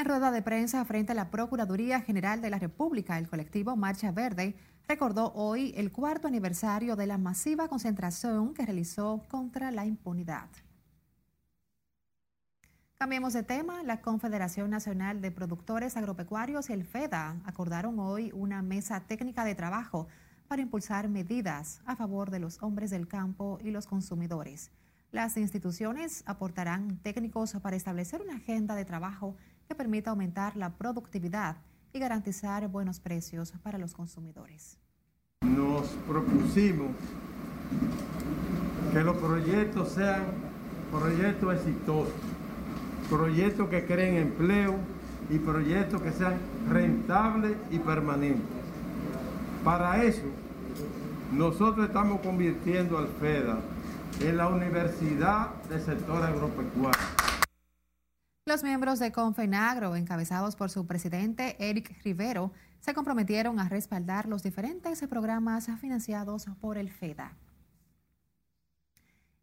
En rueda de prensa frente a la Procuraduría General de la República, el colectivo Marcha Verde recordó hoy el cuarto aniversario de la masiva concentración que realizó contra la impunidad. Cambiemos de tema. La Confederación Nacional de Productores Agropecuarios y el FEDA acordaron hoy una mesa técnica de trabajo para impulsar medidas a favor de los hombres del campo y los consumidores. Las instituciones aportarán técnicos para establecer una agenda de trabajo que permita aumentar la productividad y garantizar buenos precios para los consumidores. Nos propusimos que los proyectos sean proyectos exitosos, proyectos que creen empleo y proyectos que sean rentables y permanentes. Para eso, nosotros estamos convirtiendo al FEDA en la Universidad del Sector Agropecuario. Los miembros de Confenagro, encabezados por su presidente Eric Rivero, se comprometieron a respaldar los diferentes programas financiados por el FEDA.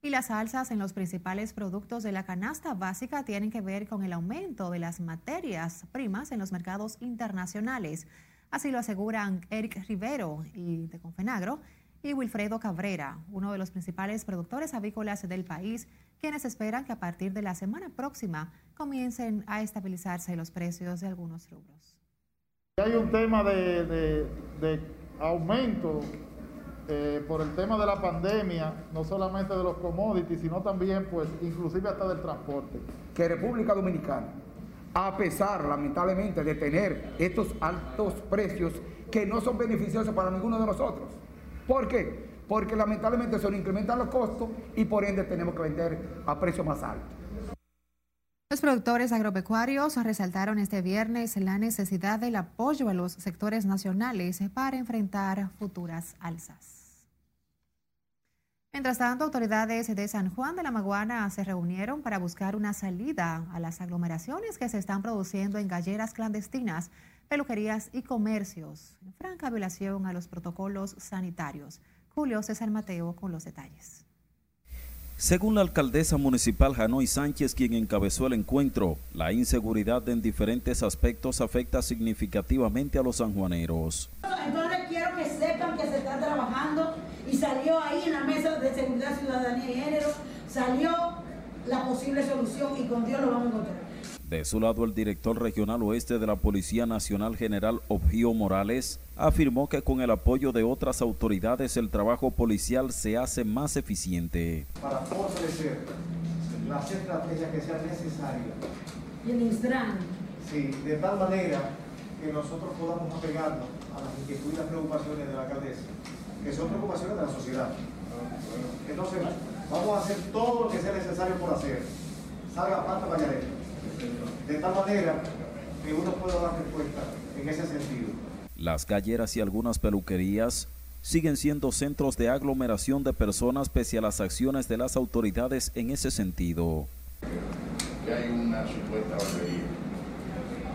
Y las alzas en los principales productos de la canasta básica tienen que ver con el aumento de las materias primas en los mercados internacionales. Así lo aseguran Eric Rivero y de Confenagro y Wilfredo Cabrera, uno de los principales productores avícolas del país, quienes esperan que a partir de la semana próxima comiencen a estabilizarse los precios de algunos rubros. Hay un tema de, aumento eh, por el tema de la pandemia, no solamente de los commodities, sino también, pues, inclusive hasta del transporte. Que República Dominicana, a pesar, lamentablemente, de tener estos altos precios que no son beneficiosos para ninguno de nosotros. ¿Por qué? Porque lamentablemente se nos incrementan los costos y por ende tenemos que vender a precios más altos. Los productores agropecuarios resaltaron este viernes la necesidad del apoyo a los sectores nacionales para enfrentar futuras alzas. Mientras tanto, autoridades de San Juan de la Maguana se reunieron para buscar una salida a las aglomeraciones que se están produciendo en galleras clandestinas, peluquerías y comercios, en franca violación a los protocolos sanitarios. Julio César Mateo con los detalles. Según la alcaldesa municipal Janoy Sánchez, quien encabezó el encuentro, la inseguridad en diferentes aspectos afecta significativamente a los sanjuaneros. Entonces quiero que sepan que se está trabajando y salió ahí en la mesa de seguridad, ciudadanía y género, salió la posible solución y con Dios lo vamos a encontrar. De su lado, el director regional oeste de la Policía Nacional General Obgio Morales afirmó que con el apoyo de otras autoridades el trabajo policial se hace más eficiente. Para fortalecer las estrategias que sean necesarias. Y el Instran. Sí, de tal manera que nosotros podamos apegarnos a las inquietudes y las preocupaciones de la alcaldesa, que son preocupaciones de la sociedad. Entonces, vamos a hacer todo lo que sea necesario por hacer. Salga falta Vallareta de tal manera que uno pueda dar respuesta en ese sentido. Las galleras y algunas peluquerías siguen siendo centros de aglomeración de personas pese a las acciones de las autoridades en ese sentido. Que hay una supuesta barbería.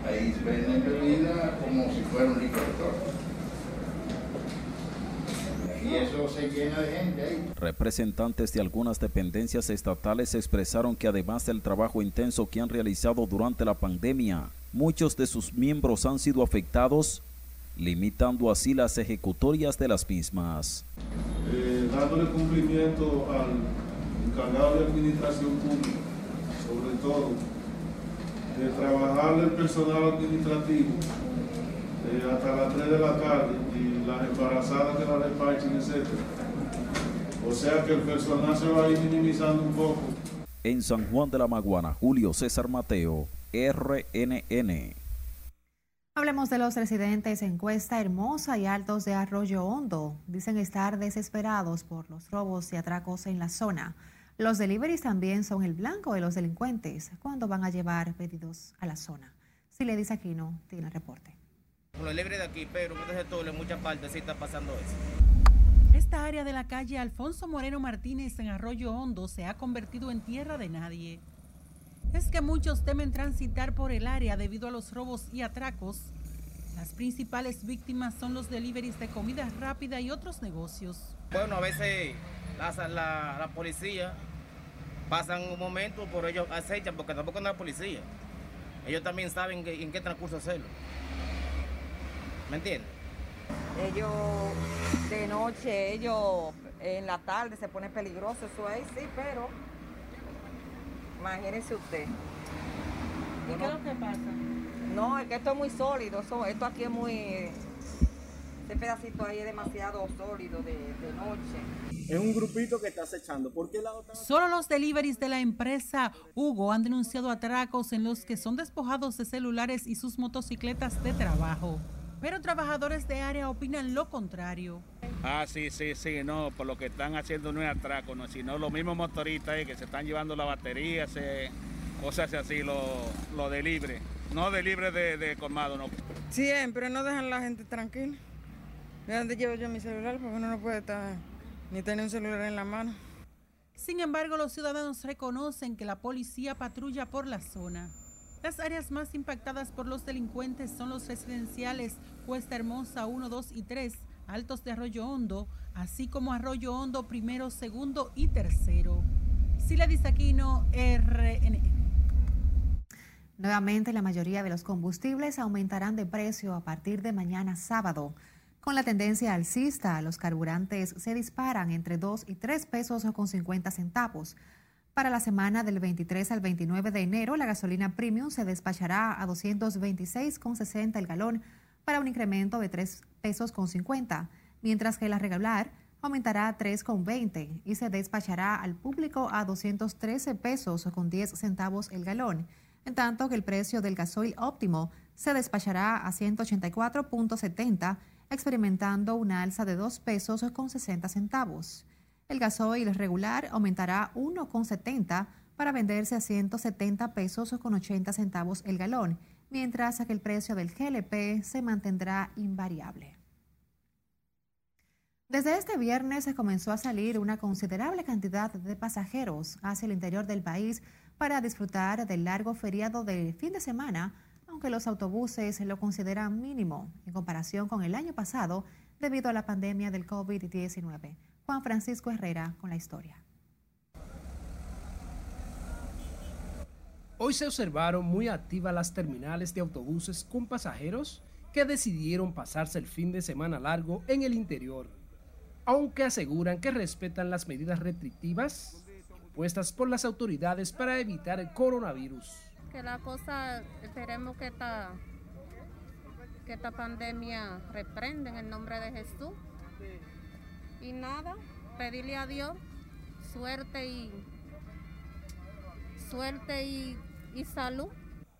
Ahí venden bebida como si fuera un licor y eso se llena de gente ahí. Representantes de algunas dependencias estatales expresaron que además del trabajo intenso que han realizado durante la pandemia, muchos de sus miembros han sido afectados, limitando así las ejecutorias de las mismas. Eh, dándole cumplimiento al encargado de administración pública, sobre todo, de trabajar el personal administrativo eh, hasta las 3 de la tarde y las embarazadas que la despachen, etc. O sea que el personal se va a ir minimizando un poco. En San Juan de la Maguana, Julio César Mateo, RNN. Hablemos de los residentes en Cuesta Hermosa y Altos de Arroyo Hondo. Dicen estar desesperados por los robos y atracos en la zona. Los deliveries también son el blanco de los delincuentes. ¿Cuándo van a llevar pedidos a la zona? Si le dice aquí no, tiene reporte por lo libre de aquí, pero en este sector en muchas partes sí está pasando eso. Esta área de la calle Alfonso Moreno Martínez en Arroyo Hondo se ha convertido en tierra de nadie. Es que muchos temen transitar por el área debido a los robos y atracos. Las principales víctimas son los deliveries de comida rápida y otros negocios. Bueno, a veces la, la, policía pasan un momento, por ellos acechan, porque tampoco no es la policía. Ellos también saben en qué transcurso hacerlo. ¿Me entiendes? Ellos de noche, ellos en la tarde se pone peligroso, eso ahí sí, pero imagínense usted. ¿Y qué es lo que pasa? No, es que esto es muy sólido, esto aquí es muy... Este pedacito ahí es demasiado sólido de, noche. Es un grupito que está acechando. ¿Por qué lado está... Solo los deliveries de la empresa Hugo han denunciado atracos en los que son despojados de celulares y sus motocicletas de trabajo. Pero trabajadores de área opinan lo contrario. Ah, sí, sí, sí, no, por lo que están haciendo no es atraco, no, sino los mismos motoristas que se están llevando la batería, se, cosas así, lo, lo de libre, no de libre de, de colmado, no. Siempre, no dejan la gente tranquila. ¿De dónde llevo yo mi celular? Porque uno no puede estar ni tener un celular en la mano. Sin embargo, los ciudadanos reconocen que la policía patrulla por la zona. Las áreas más impactadas por los delincuentes son los residenciales Cuesta Hermosa 1, 2 y 3, Altos de Arroyo Hondo, así como Arroyo Hondo primero, segundo y tercero. Sila Disaquino, RNN. Nuevamente, la mayoría de los combustibles aumentarán de precio a partir de mañana sábado. Con la tendencia alcista, los carburantes se disparan entre 2 y 3 pesos con 50 centavos. Para la semana del 23 al 29 de enero, la gasolina premium se despachará a 226,60 el galón para un incremento de 3 pesos con 50, mientras que la regular aumentará a 3,20 y se despachará al público a 213 pesos con 10 centavos el galón, en tanto que el precio del gasoil óptimo se despachará a 184.70, experimentando una alza de 2 pesos con 60 centavos. El gasoil regular aumentará 1,70 para venderse a 170 pesos con 80 centavos el galón, mientras que el precio del GLP se mantendrá invariable. Desde este viernes se comenzó a salir una considerable cantidad de pasajeros hacia el interior del país para disfrutar del largo feriado de fin de semana, aunque los autobuses lo consideran mínimo en comparación con el año pasado debido a la pandemia del COVID-19. Juan Francisco Herrera con la historia. Hoy se observaron muy activas las terminales de autobuses con pasajeros que decidieron pasarse el fin de semana largo en el interior, aunque aseguran que respetan las medidas restrictivas puestas por las autoridades para evitar el coronavirus. Que la cosa, esperemos que esta, que esta pandemia reprenda en el nombre de Jesús. Y nada, pedirle a Dios suerte y suerte y y salud.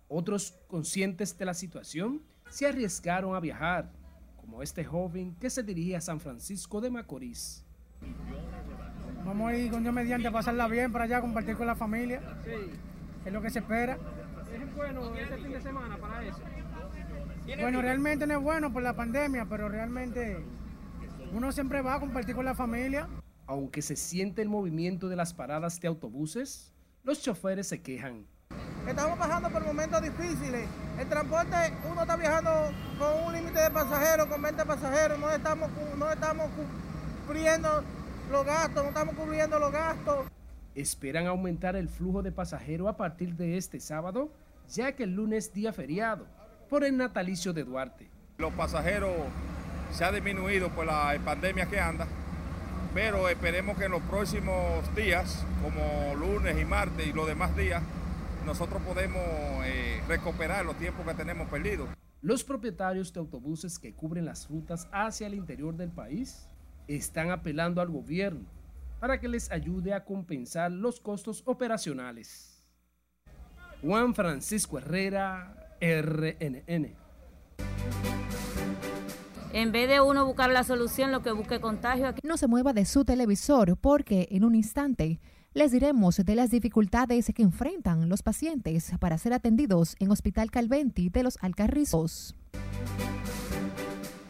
Otros conscientes de la situación se arriesgaron a viajar, como este joven que se dirige a San Francisco de Macorís. Vamos a ir con Dios mediante a pasarla bien para allá, compartir con la familia. Es lo que se espera. ¿Es bueno este fin de semana para eso? Bueno, realmente no es bueno por la pandemia, pero realmente uno siempre va a compartir con la familia. Aunque se siente el movimiento de las paradas de autobuses, los choferes se quejan Estamos pasando por momentos difíciles. El transporte, uno está viajando con un límite de pasajeros, con 20 pasajeros, no estamos, no estamos cubriendo los gastos, no estamos cubriendo los gastos. Esperan aumentar el flujo de pasajeros a partir de este sábado, ya que el lunes día feriado, por el natalicio de Duarte. Los pasajeros se ha disminuido por la pandemia que anda, pero esperemos que en los próximos días, como lunes y martes y los demás días, nosotros podemos eh, recuperar los tiempos que tenemos perdidos. Los propietarios de autobuses que cubren las rutas hacia el interior del país están apelando al gobierno para que les ayude a compensar los costos operacionales. Juan Francisco Herrera, RNN. En vez de uno buscar la solución, lo que busque contagio. Aquí. No se mueva de su televisor porque en un instante les diremos de las dificultades que enfrentan los pacientes para ser atendidos en Hospital Calventi de los Alcarrizos.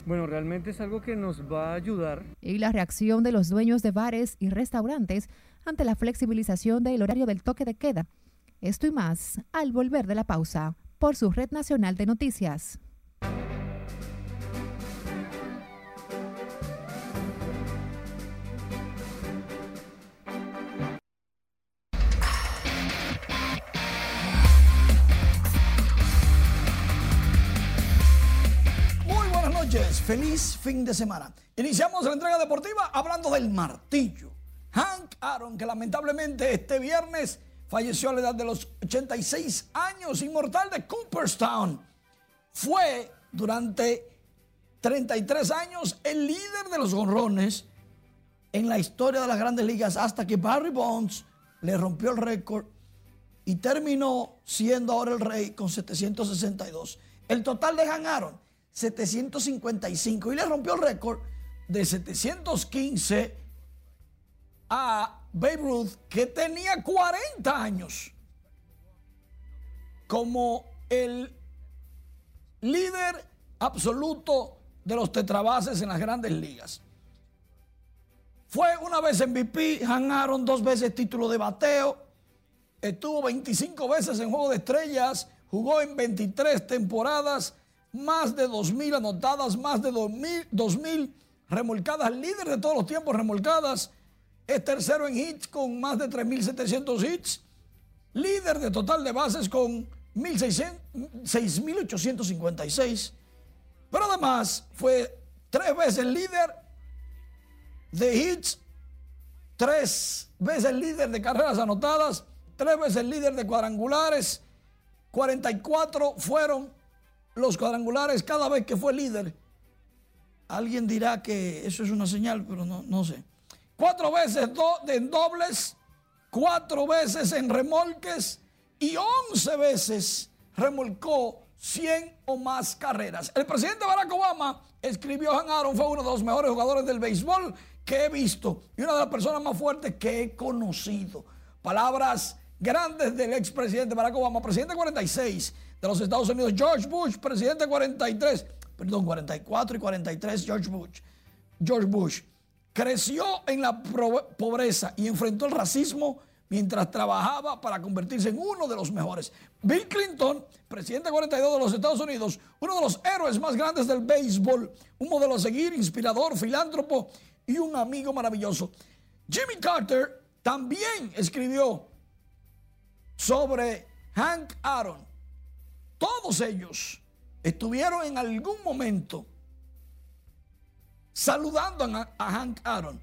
Bueno, realmente es algo que nos va a ayudar. Y la reacción de los dueños de bares y restaurantes ante la flexibilización del horario del toque de queda. Esto y más al volver de la pausa por su red nacional de noticias. Feliz fin de semana. Iniciamos la entrega deportiva hablando del martillo. Hank Aaron, que lamentablemente este viernes falleció a la edad de los 86 años, inmortal de Cooperstown. Fue durante 33 años el líder de los gorrones en la historia de las grandes ligas hasta que Barry Bonds le rompió el récord y terminó siendo ahora el rey con 762. El total de Han Aaron, 755 y le rompió el récord de 715 a Babe Ruth, que tenía 40 años como el líder absoluto de los tetrabases en las grandes ligas. Fue una vez MVP, ganaron dos veces título de bateo, estuvo 25 veces en Juego de Estrellas, jugó en 23 temporadas, más de 2.000 anotadas, más de 2.000 remolcadas, líder de todos los tiempos remolcadas, es tercero en hits con más de 3.700 hits, líder de total de bases con 6.856, pero además fue tres veces líder de hits, tres veces líder de carreras anotadas, tres veces líder de cuadrangulares, 44 fueron los cuadrangulares cada vez que fue líder. Alguien dirá que eso es una señal, pero no, no sé. Cuatro veces en dobles, cuatro veces en remolques y once veces remolcó 100 o más carreras. El presidente Barack Obama escribió Han Aaron, fue uno de los mejores jugadores del béisbol que he visto y una de las personas más fuertes que he conocido. Palabras grandes del expresidente Barack Obama, presidente 46 de los Estados Unidos, George Bush, presidente 43, perdón, 44 y 43, George Bush. George Bush creció en la pobreza y enfrentó el racismo mientras trabajaba para convertirse en uno de los mejores. Bill Clinton, presidente 42 de los Estados Unidos, uno de los héroes más grandes del béisbol, un modelo a seguir, inspirador, filántropo y un amigo maravilloso. Jimmy Carter también escribió sobre Hank Aaron. Todos ellos estuvieron en algún momento saludando a, Hank Aaron.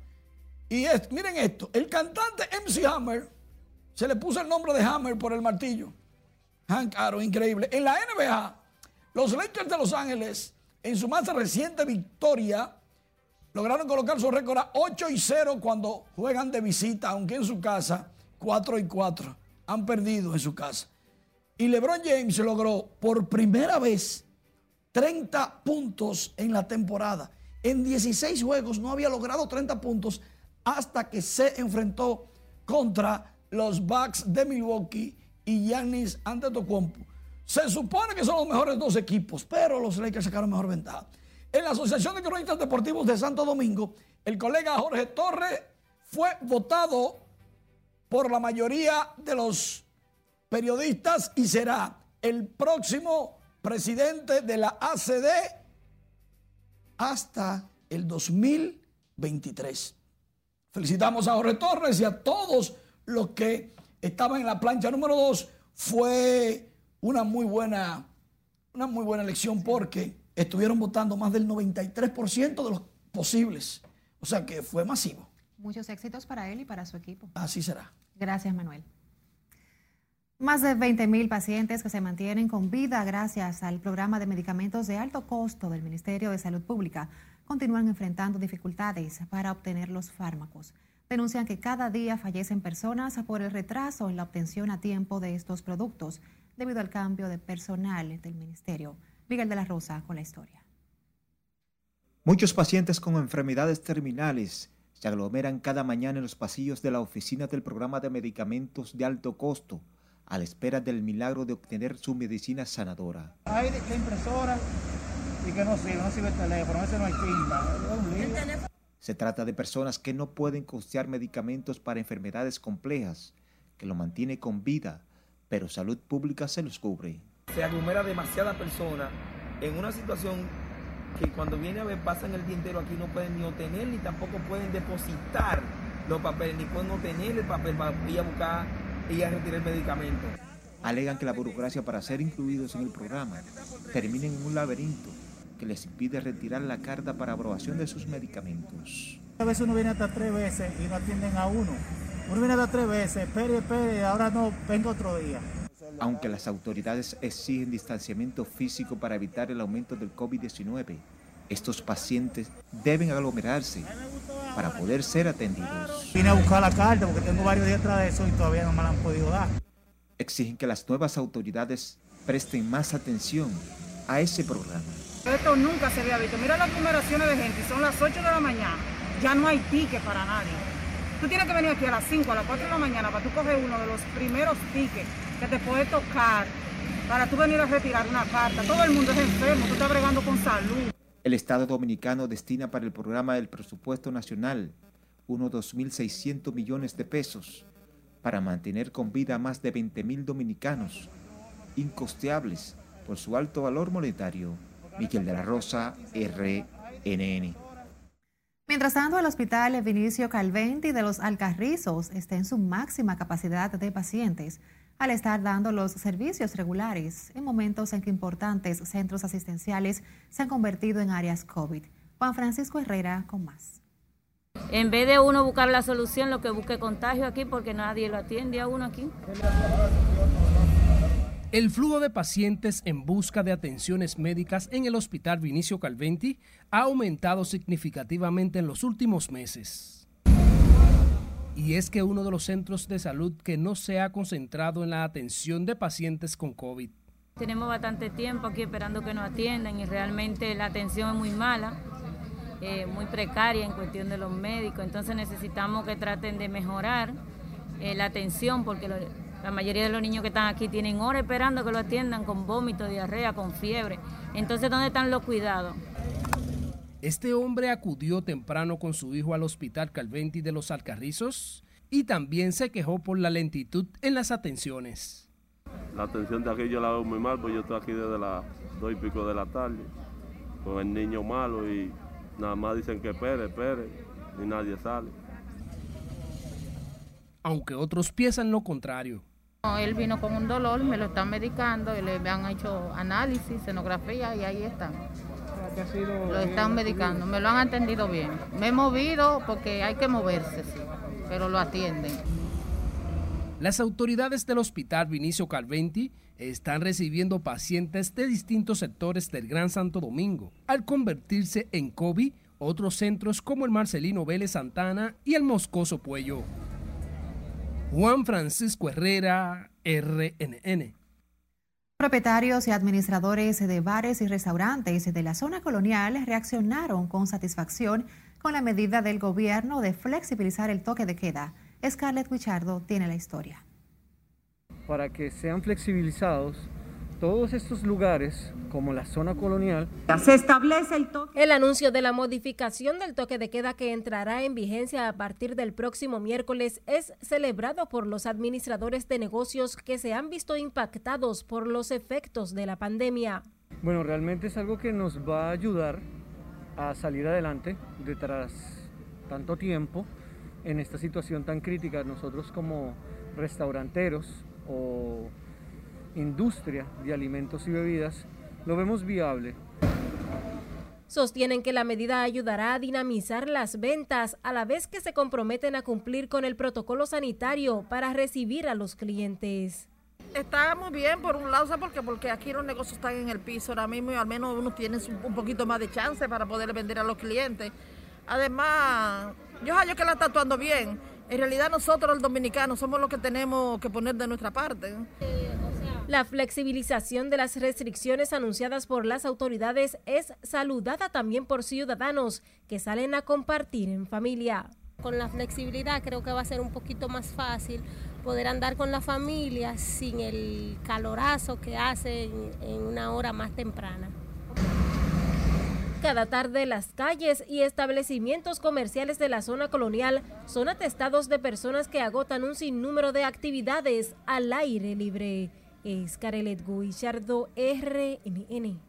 Y miren esto, el cantante MC Hammer, se le puso el nombre de Hammer por el martillo. Hank Aaron, increíble. En la NBA, los Lakers de Los Ángeles, en su más reciente victoria, lograron colocar su récord a 8 y 0 cuando juegan de visita, aunque en su casa 4 y 4. Han perdido en su casa. Y LeBron James logró por primera vez 30 puntos en la temporada. En 16 juegos no había logrado 30 puntos hasta que se enfrentó contra los Bucks de Milwaukee y Giannis Antetokounmpo. Se supone que son los mejores dos equipos, pero los Lakers sacaron mejor ventaja. En la Asociación de Cronistas Deportivos de Santo Domingo, el colega Jorge Torres fue votado por la mayoría de los periodistas y será el próximo presidente de la ACD hasta el 2023. Felicitamos a Jorge Torres y a todos los que estaban en la plancha número 2. Fue una muy buena, una muy buena elección porque estuvieron votando más del 93% de los posibles. O sea que fue masivo. Muchos éxitos para él y para su equipo. Así será. Gracias, Manuel. Más de 20.000 pacientes que se mantienen con vida gracias al programa de medicamentos de alto costo del Ministerio de Salud Pública continúan enfrentando dificultades para obtener los fármacos. Denuncian que cada día fallecen personas por el retraso en la obtención a tiempo de estos productos debido al cambio de personal del ministerio. Miguel de la Rosa con la historia. Muchos pacientes con enfermedades terminales se aglomeran cada mañana en los pasillos de la oficina del programa de medicamentos de alto costo a la espera del milagro de obtener su medicina sanadora. Hay que impresora y que no sirve, no sirve el teléfono, veces no hay. Se trata de personas que no pueden costear medicamentos para enfermedades complejas, que lo mantiene con vida, pero salud pública se los cubre. Se aglomera demasiada persona en una situación que cuando viene a ver pasan el día entero aquí no pueden ni obtener ni tampoco pueden depositar los papeles, ni pueden obtener el papel para ir a buscar y a retirar el medicamento. Alegan que la burocracia para ser incluidos en el programa termina en un laberinto que les impide retirar la carta para aprobación de sus medicamentos. A veces uno viene hasta tres veces y no atienden a uno. Uno viene hasta tres veces, espere, espere, ahora no, vengo otro día. Aunque las autoridades exigen distanciamiento físico para evitar el aumento del COVID-19, estos pacientes deben aglomerarse para poder ser atendidos. Vine a buscar la carta porque tengo varios días atrás de eso y todavía no me la han podido dar. Exigen que las nuevas autoridades presten más atención a ese programa. Esto nunca se había visto. Mira las numeraciones de gente, son las 8 de la mañana. Ya no hay ticket para nadie. Tú tienes que venir aquí a las 5, a las 4 de la mañana para tú coger uno de los primeros tickets que te puede tocar para tú venir a retirar una carta. Todo el mundo es enfermo, tú estás bregando con salud. El Estado Dominicano destina para el programa del presupuesto nacional unos 2.600 millones de pesos para mantener con vida a más de 20.000 dominicanos, incosteables por su alto valor monetario. Miguel de la Rosa, RNN. Mientras tanto, el Hospital Vinicio Calventi de los Alcarrizos está en su máxima capacidad de pacientes al estar dando los servicios regulares en momentos en que importantes centros asistenciales se han convertido en áreas COVID. Juan Francisco Herrera con más. En vez de uno buscar la solución, lo que busque contagio aquí porque nadie lo atiende a uno aquí. El flujo de pacientes en busca de atenciones médicas en el Hospital Vinicio Calventi ha aumentado significativamente en los últimos meses. Y es que uno de los centros de salud que no se ha concentrado en la atención de pacientes con COVID. Tenemos bastante tiempo aquí esperando que nos atiendan y realmente la atención es muy mala, eh, muy precaria en cuestión de los médicos. Entonces necesitamos que traten de mejorar eh, la atención porque La mayoría de los niños que están aquí tienen horas esperando que lo atiendan con vómito, diarrea, con fiebre. Entonces, ¿dónde están los cuidados? Este hombre acudió temprano con su hijo al hospital Calventi de los Alcarrizos y también se quejó por la lentitud en las atenciones. La atención de aquí yo la veo muy mal, pues yo estoy aquí desde las dos y pico de la tarde con el niño malo y nada más dicen que espere, espere y nadie sale. Aunque otros piensan lo contrario. él vino con un dolor, me lo están medicando y le han hecho análisis, cenografía y ahí está. Lo están medicando, me lo han atendido bien. Me he movido porque hay que moverse, sí, pero lo atienden. Las autoridades del Hospital Vinicio Calventi están recibiendo pacientes de distintos sectores del Gran Santo Domingo. Al convertirse en COVID, otros centros como el Marcelino Vélez Santana y el Moscoso Puello. Juan Francisco Herrera, RNN. Propietarios y administradores de bares y restaurantes de la zona colonial reaccionaron con satisfacción con la medida del gobierno de flexibilizar el toque de queda. Scarlett Wichardo tiene la historia. Para que sean flexibilizados todos estos lugares, como la zona colonial, se establece el toque. El anuncio de la modificación del toque de queda que entrará en vigencia a partir del próximo miércoles es celebrado por los administradores de negocios que se han visto impactados por los efectos de la pandemia. Bueno, realmente es algo que nos va a ayudar a salir adelante detrás tanto tiempo en esta situación tan crítica. Nosotros como restauranteros o industria de alimentos y bebidas, lo vemos viable. Sostienen que la medida ayudará a dinamizar las ventas a la vez que se comprometen a cumplir con el protocolo sanitario para recibir a los clientes. Está muy bien por un lado, porque Porque aquí los negocios están en el piso ahora mismo y al menos uno tiene un poquito más de chance para poder vender a los clientes. Además, yo hallo que la está actuando bien. En realidad nosotros los dominicanos somos los que tenemos que poner de nuestra parte. La flexibilización de las restricciones anunciadas por las autoridades es saludada también por ciudadanos que salen a compartir en familia. Con la flexibilidad creo que va a ser un poquito más fácil poder andar con la familia sin el calorazo que hace en, una hora más temprana. Cada tarde las calles y establecimientos comerciales de la zona colonial son atestados de personas que agotan un sinnúmero de actividades al aire libre es Carelet Guillardo, RNN.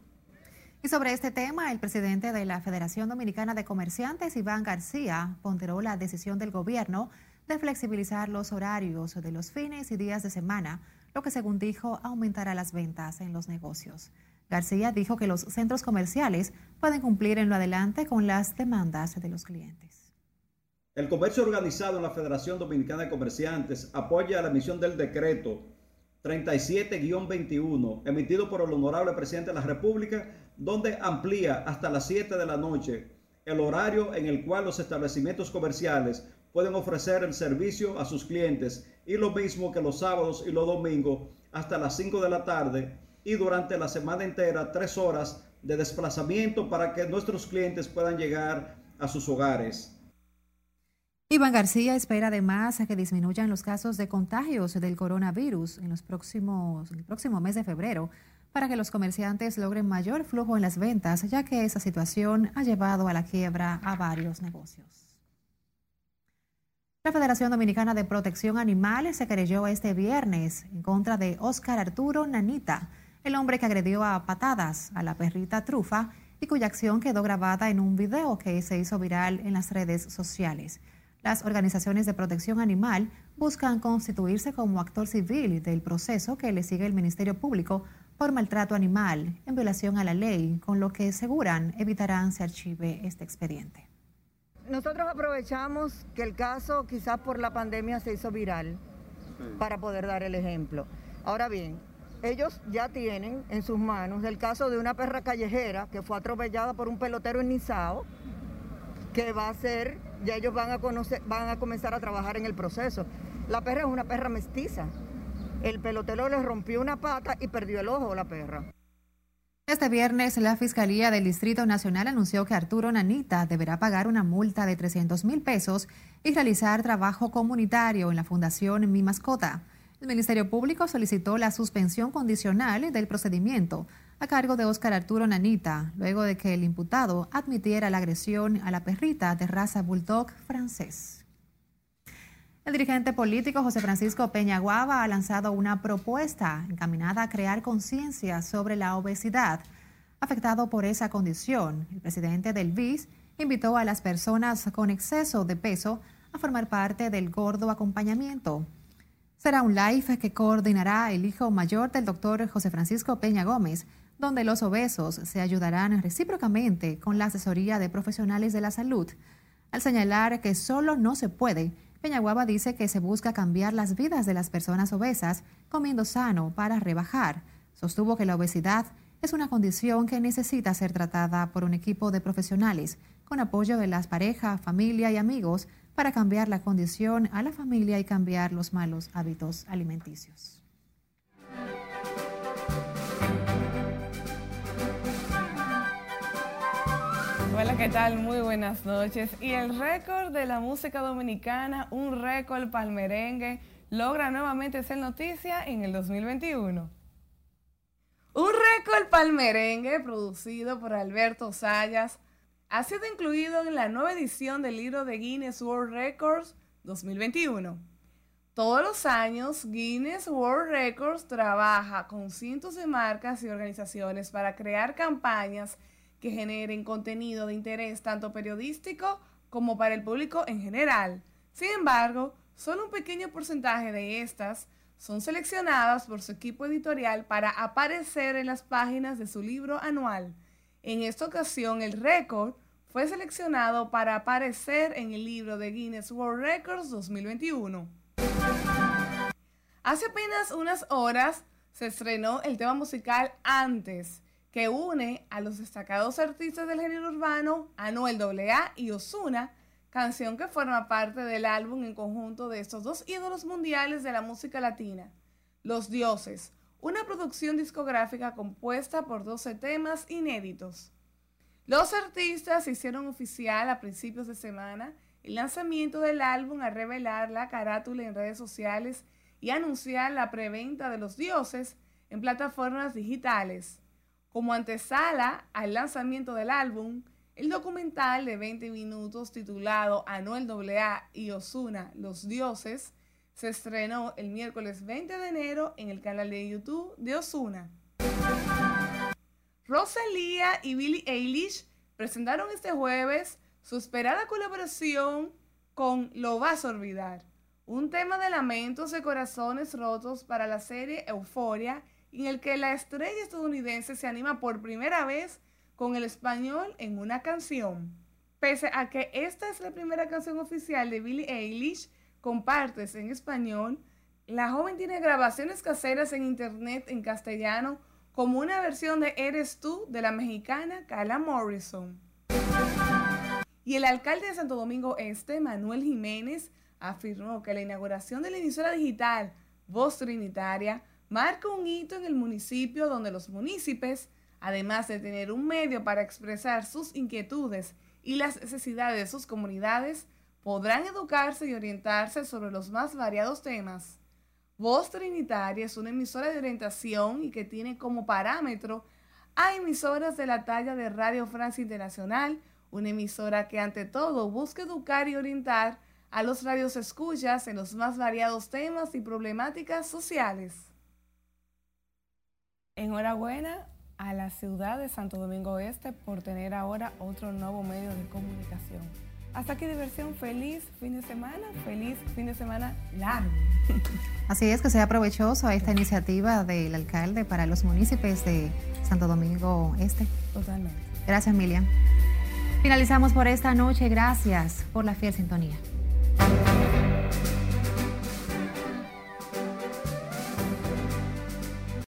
Y sobre este tema, el presidente de la Federación Dominicana de Comerciantes, Iván García, ponderó la decisión del gobierno de flexibilizar los horarios de los fines y días de semana, lo que según dijo aumentará las ventas en los negocios. García dijo que los centros comerciales pueden cumplir en lo adelante con las demandas de los clientes. El comercio organizado en la Federación Dominicana de Comerciantes apoya la emisión del decreto 37-21, emitido por el honorable presidente de la República, donde amplía hasta las 7 de la noche el horario en el cual los establecimientos comerciales pueden ofrecer el servicio a sus clientes y lo mismo que los sábados y los domingos hasta las 5 de la tarde y durante la semana entera tres horas de desplazamiento para que nuestros clientes puedan llegar a sus hogares. Iván García espera además a que disminuyan los casos de contagios del coronavirus en los próximos, el próximo mes de febrero para que los comerciantes logren mayor flujo en las ventas, ya que esa situación ha llevado a la quiebra a varios negocios. La Federación Dominicana de Protección Animal se querelló este viernes en contra de Óscar Arturo Nanita, el hombre que agredió a patadas a la perrita Trufa y cuya acción quedó grabada en un video que se hizo viral en las redes sociales. Las organizaciones de protección animal buscan constituirse como actor civil del proceso que le sigue el Ministerio Público por maltrato animal en violación a la ley, con lo que aseguran evitarán se archive este expediente. Nosotros aprovechamos que el caso quizás por la pandemia se hizo viral para poder dar el ejemplo. Ahora bien, ellos ya tienen en sus manos el caso de una perra callejera que fue atropellada por un pelotero en Nizao, que va a ser ya ellos van a, conocer, van a comenzar a trabajar en el proceso. La perra es una perra mestiza. El pelotero le rompió una pata y perdió el ojo la perra. Este viernes, la Fiscalía del Distrito Nacional anunció que Arturo Nanita deberá pagar una multa de 300 mil pesos y realizar trabajo comunitario en la Fundación Mi Mascota. El Ministerio Público solicitó la suspensión condicional del procedimiento a cargo de Óscar Arturo Nanita, luego de que el imputado admitiera la agresión a la perrita de raza bulldog francés. El dirigente político José Francisco Peña Guava ha lanzado una propuesta encaminada a crear conciencia sobre la obesidad. Afectado por esa condición, el presidente del BIS invitó a las personas con exceso de peso a formar parte del gordo acompañamiento Será un live que coordinará el hijo mayor del doctor José Francisco Peña Gómez, donde los obesos se ayudarán recíprocamente con la asesoría de profesionales de la salud. Al señalar que solo no se puede, Peñaguaba dice que se busca cambiar las vidas de las personas obesas comiendo sano para rebajar. Sostuvo que la obesidad es una condición que necesita ser tratada por un equipo de profesionales con apoyo de las parejas, familia y amigos para cambiar la condición a la familia y cambiar los malos hábitos alimenticios. Hola, ¿qué tal? Muy buenas noches. Y el récord de la música dominicana, un récord palmerengue, logra nuevamente ser noticia en el 2021. Un récord palmerengue producido por Alberto Sayas ha sido incluido en la nueva edición del libro de Guinness World Records 2021. Todos los años, Guinness World Records trabaja con cientos de marcas y organizaciones para crear campañas que generen contenido de interés tanto periodístico como para el público en general. Sin embargo, solo un pequeño porcentaje de estas son seleccionadas por su equipo editorial para aparecer en las páginas de su libro anual. En esta ocasión, el récord fue seleccionado para aparecer en el libro de Guinness World Records 2021. Hace apenas unas horas se estrenó el tema musical Antes, que une a los destacados artistas del género urbano Anuel AA y Osuna, canción que forma parte del álbum en conjunto de estos dos ídolos mundiales de la música latina, Los Dioses, una producción discográfica compuesta por 12 temas inéditos. Los artistas hicieron oficial a principios de semana el lanzamiento del álbum al revelar la carátula en redes sociales y anunciar la preventa de los dioses en plataformas digitales. Como antesala al lanzamiento del álbum, el documental de 20 minutos titulado Anuel AA y Osuna, Los Dioses, se estrenó el miércoles 20 de enero en el canal de YouTube de Osuna. Rosalía y Billie Eilish presentaron este jueves su esperada colaboración con Lo vas a olvidar, un tema de lamentos de corazones rotos para la serie Euforia, en el que la estrella estadounidense se anima por primera vez con el español en una canción. Pese a que esta es la primera canción oficial de Billie Eilish con partes en español, la joven tiene grabaciones caseras en internet en castellano como una versión de Eres tú de la mexicana Carla Morrison. Y el alcalde de Santo Domingo Este, Manuel Jiménez, afirmó que la inauguración de la emisora digital Voz Trinitaria marca un hito en el municipio donde los municipios, además de tener un medio para expresar sus inquietudes y las necesidades de sus comunidades, podrán educarse y orientarse sobre los más variados temas. Voz Trinitaria es una emisora de orientación y que tiene como parámetro a emisoras de la talla de Radio Francia Internacional, una emisora que ante todo busca educar y orientar a los radios escuchas en los más variados temas y problemáticas sociales. Enhorabuena a la ciudad de Santo Domingo Este por tener ahora otro nuevo medio de comunicación. Hasta aquí diversión, feliz fin de semana, feliz fin de semana largo. Así es que sea provechoso esta iniciativa del alcalde para los municipios de Santo Domingo Este. Totalmente. Gracias, Miriam. Finalizamos por esta noche. Gracias por la fiel sintonía.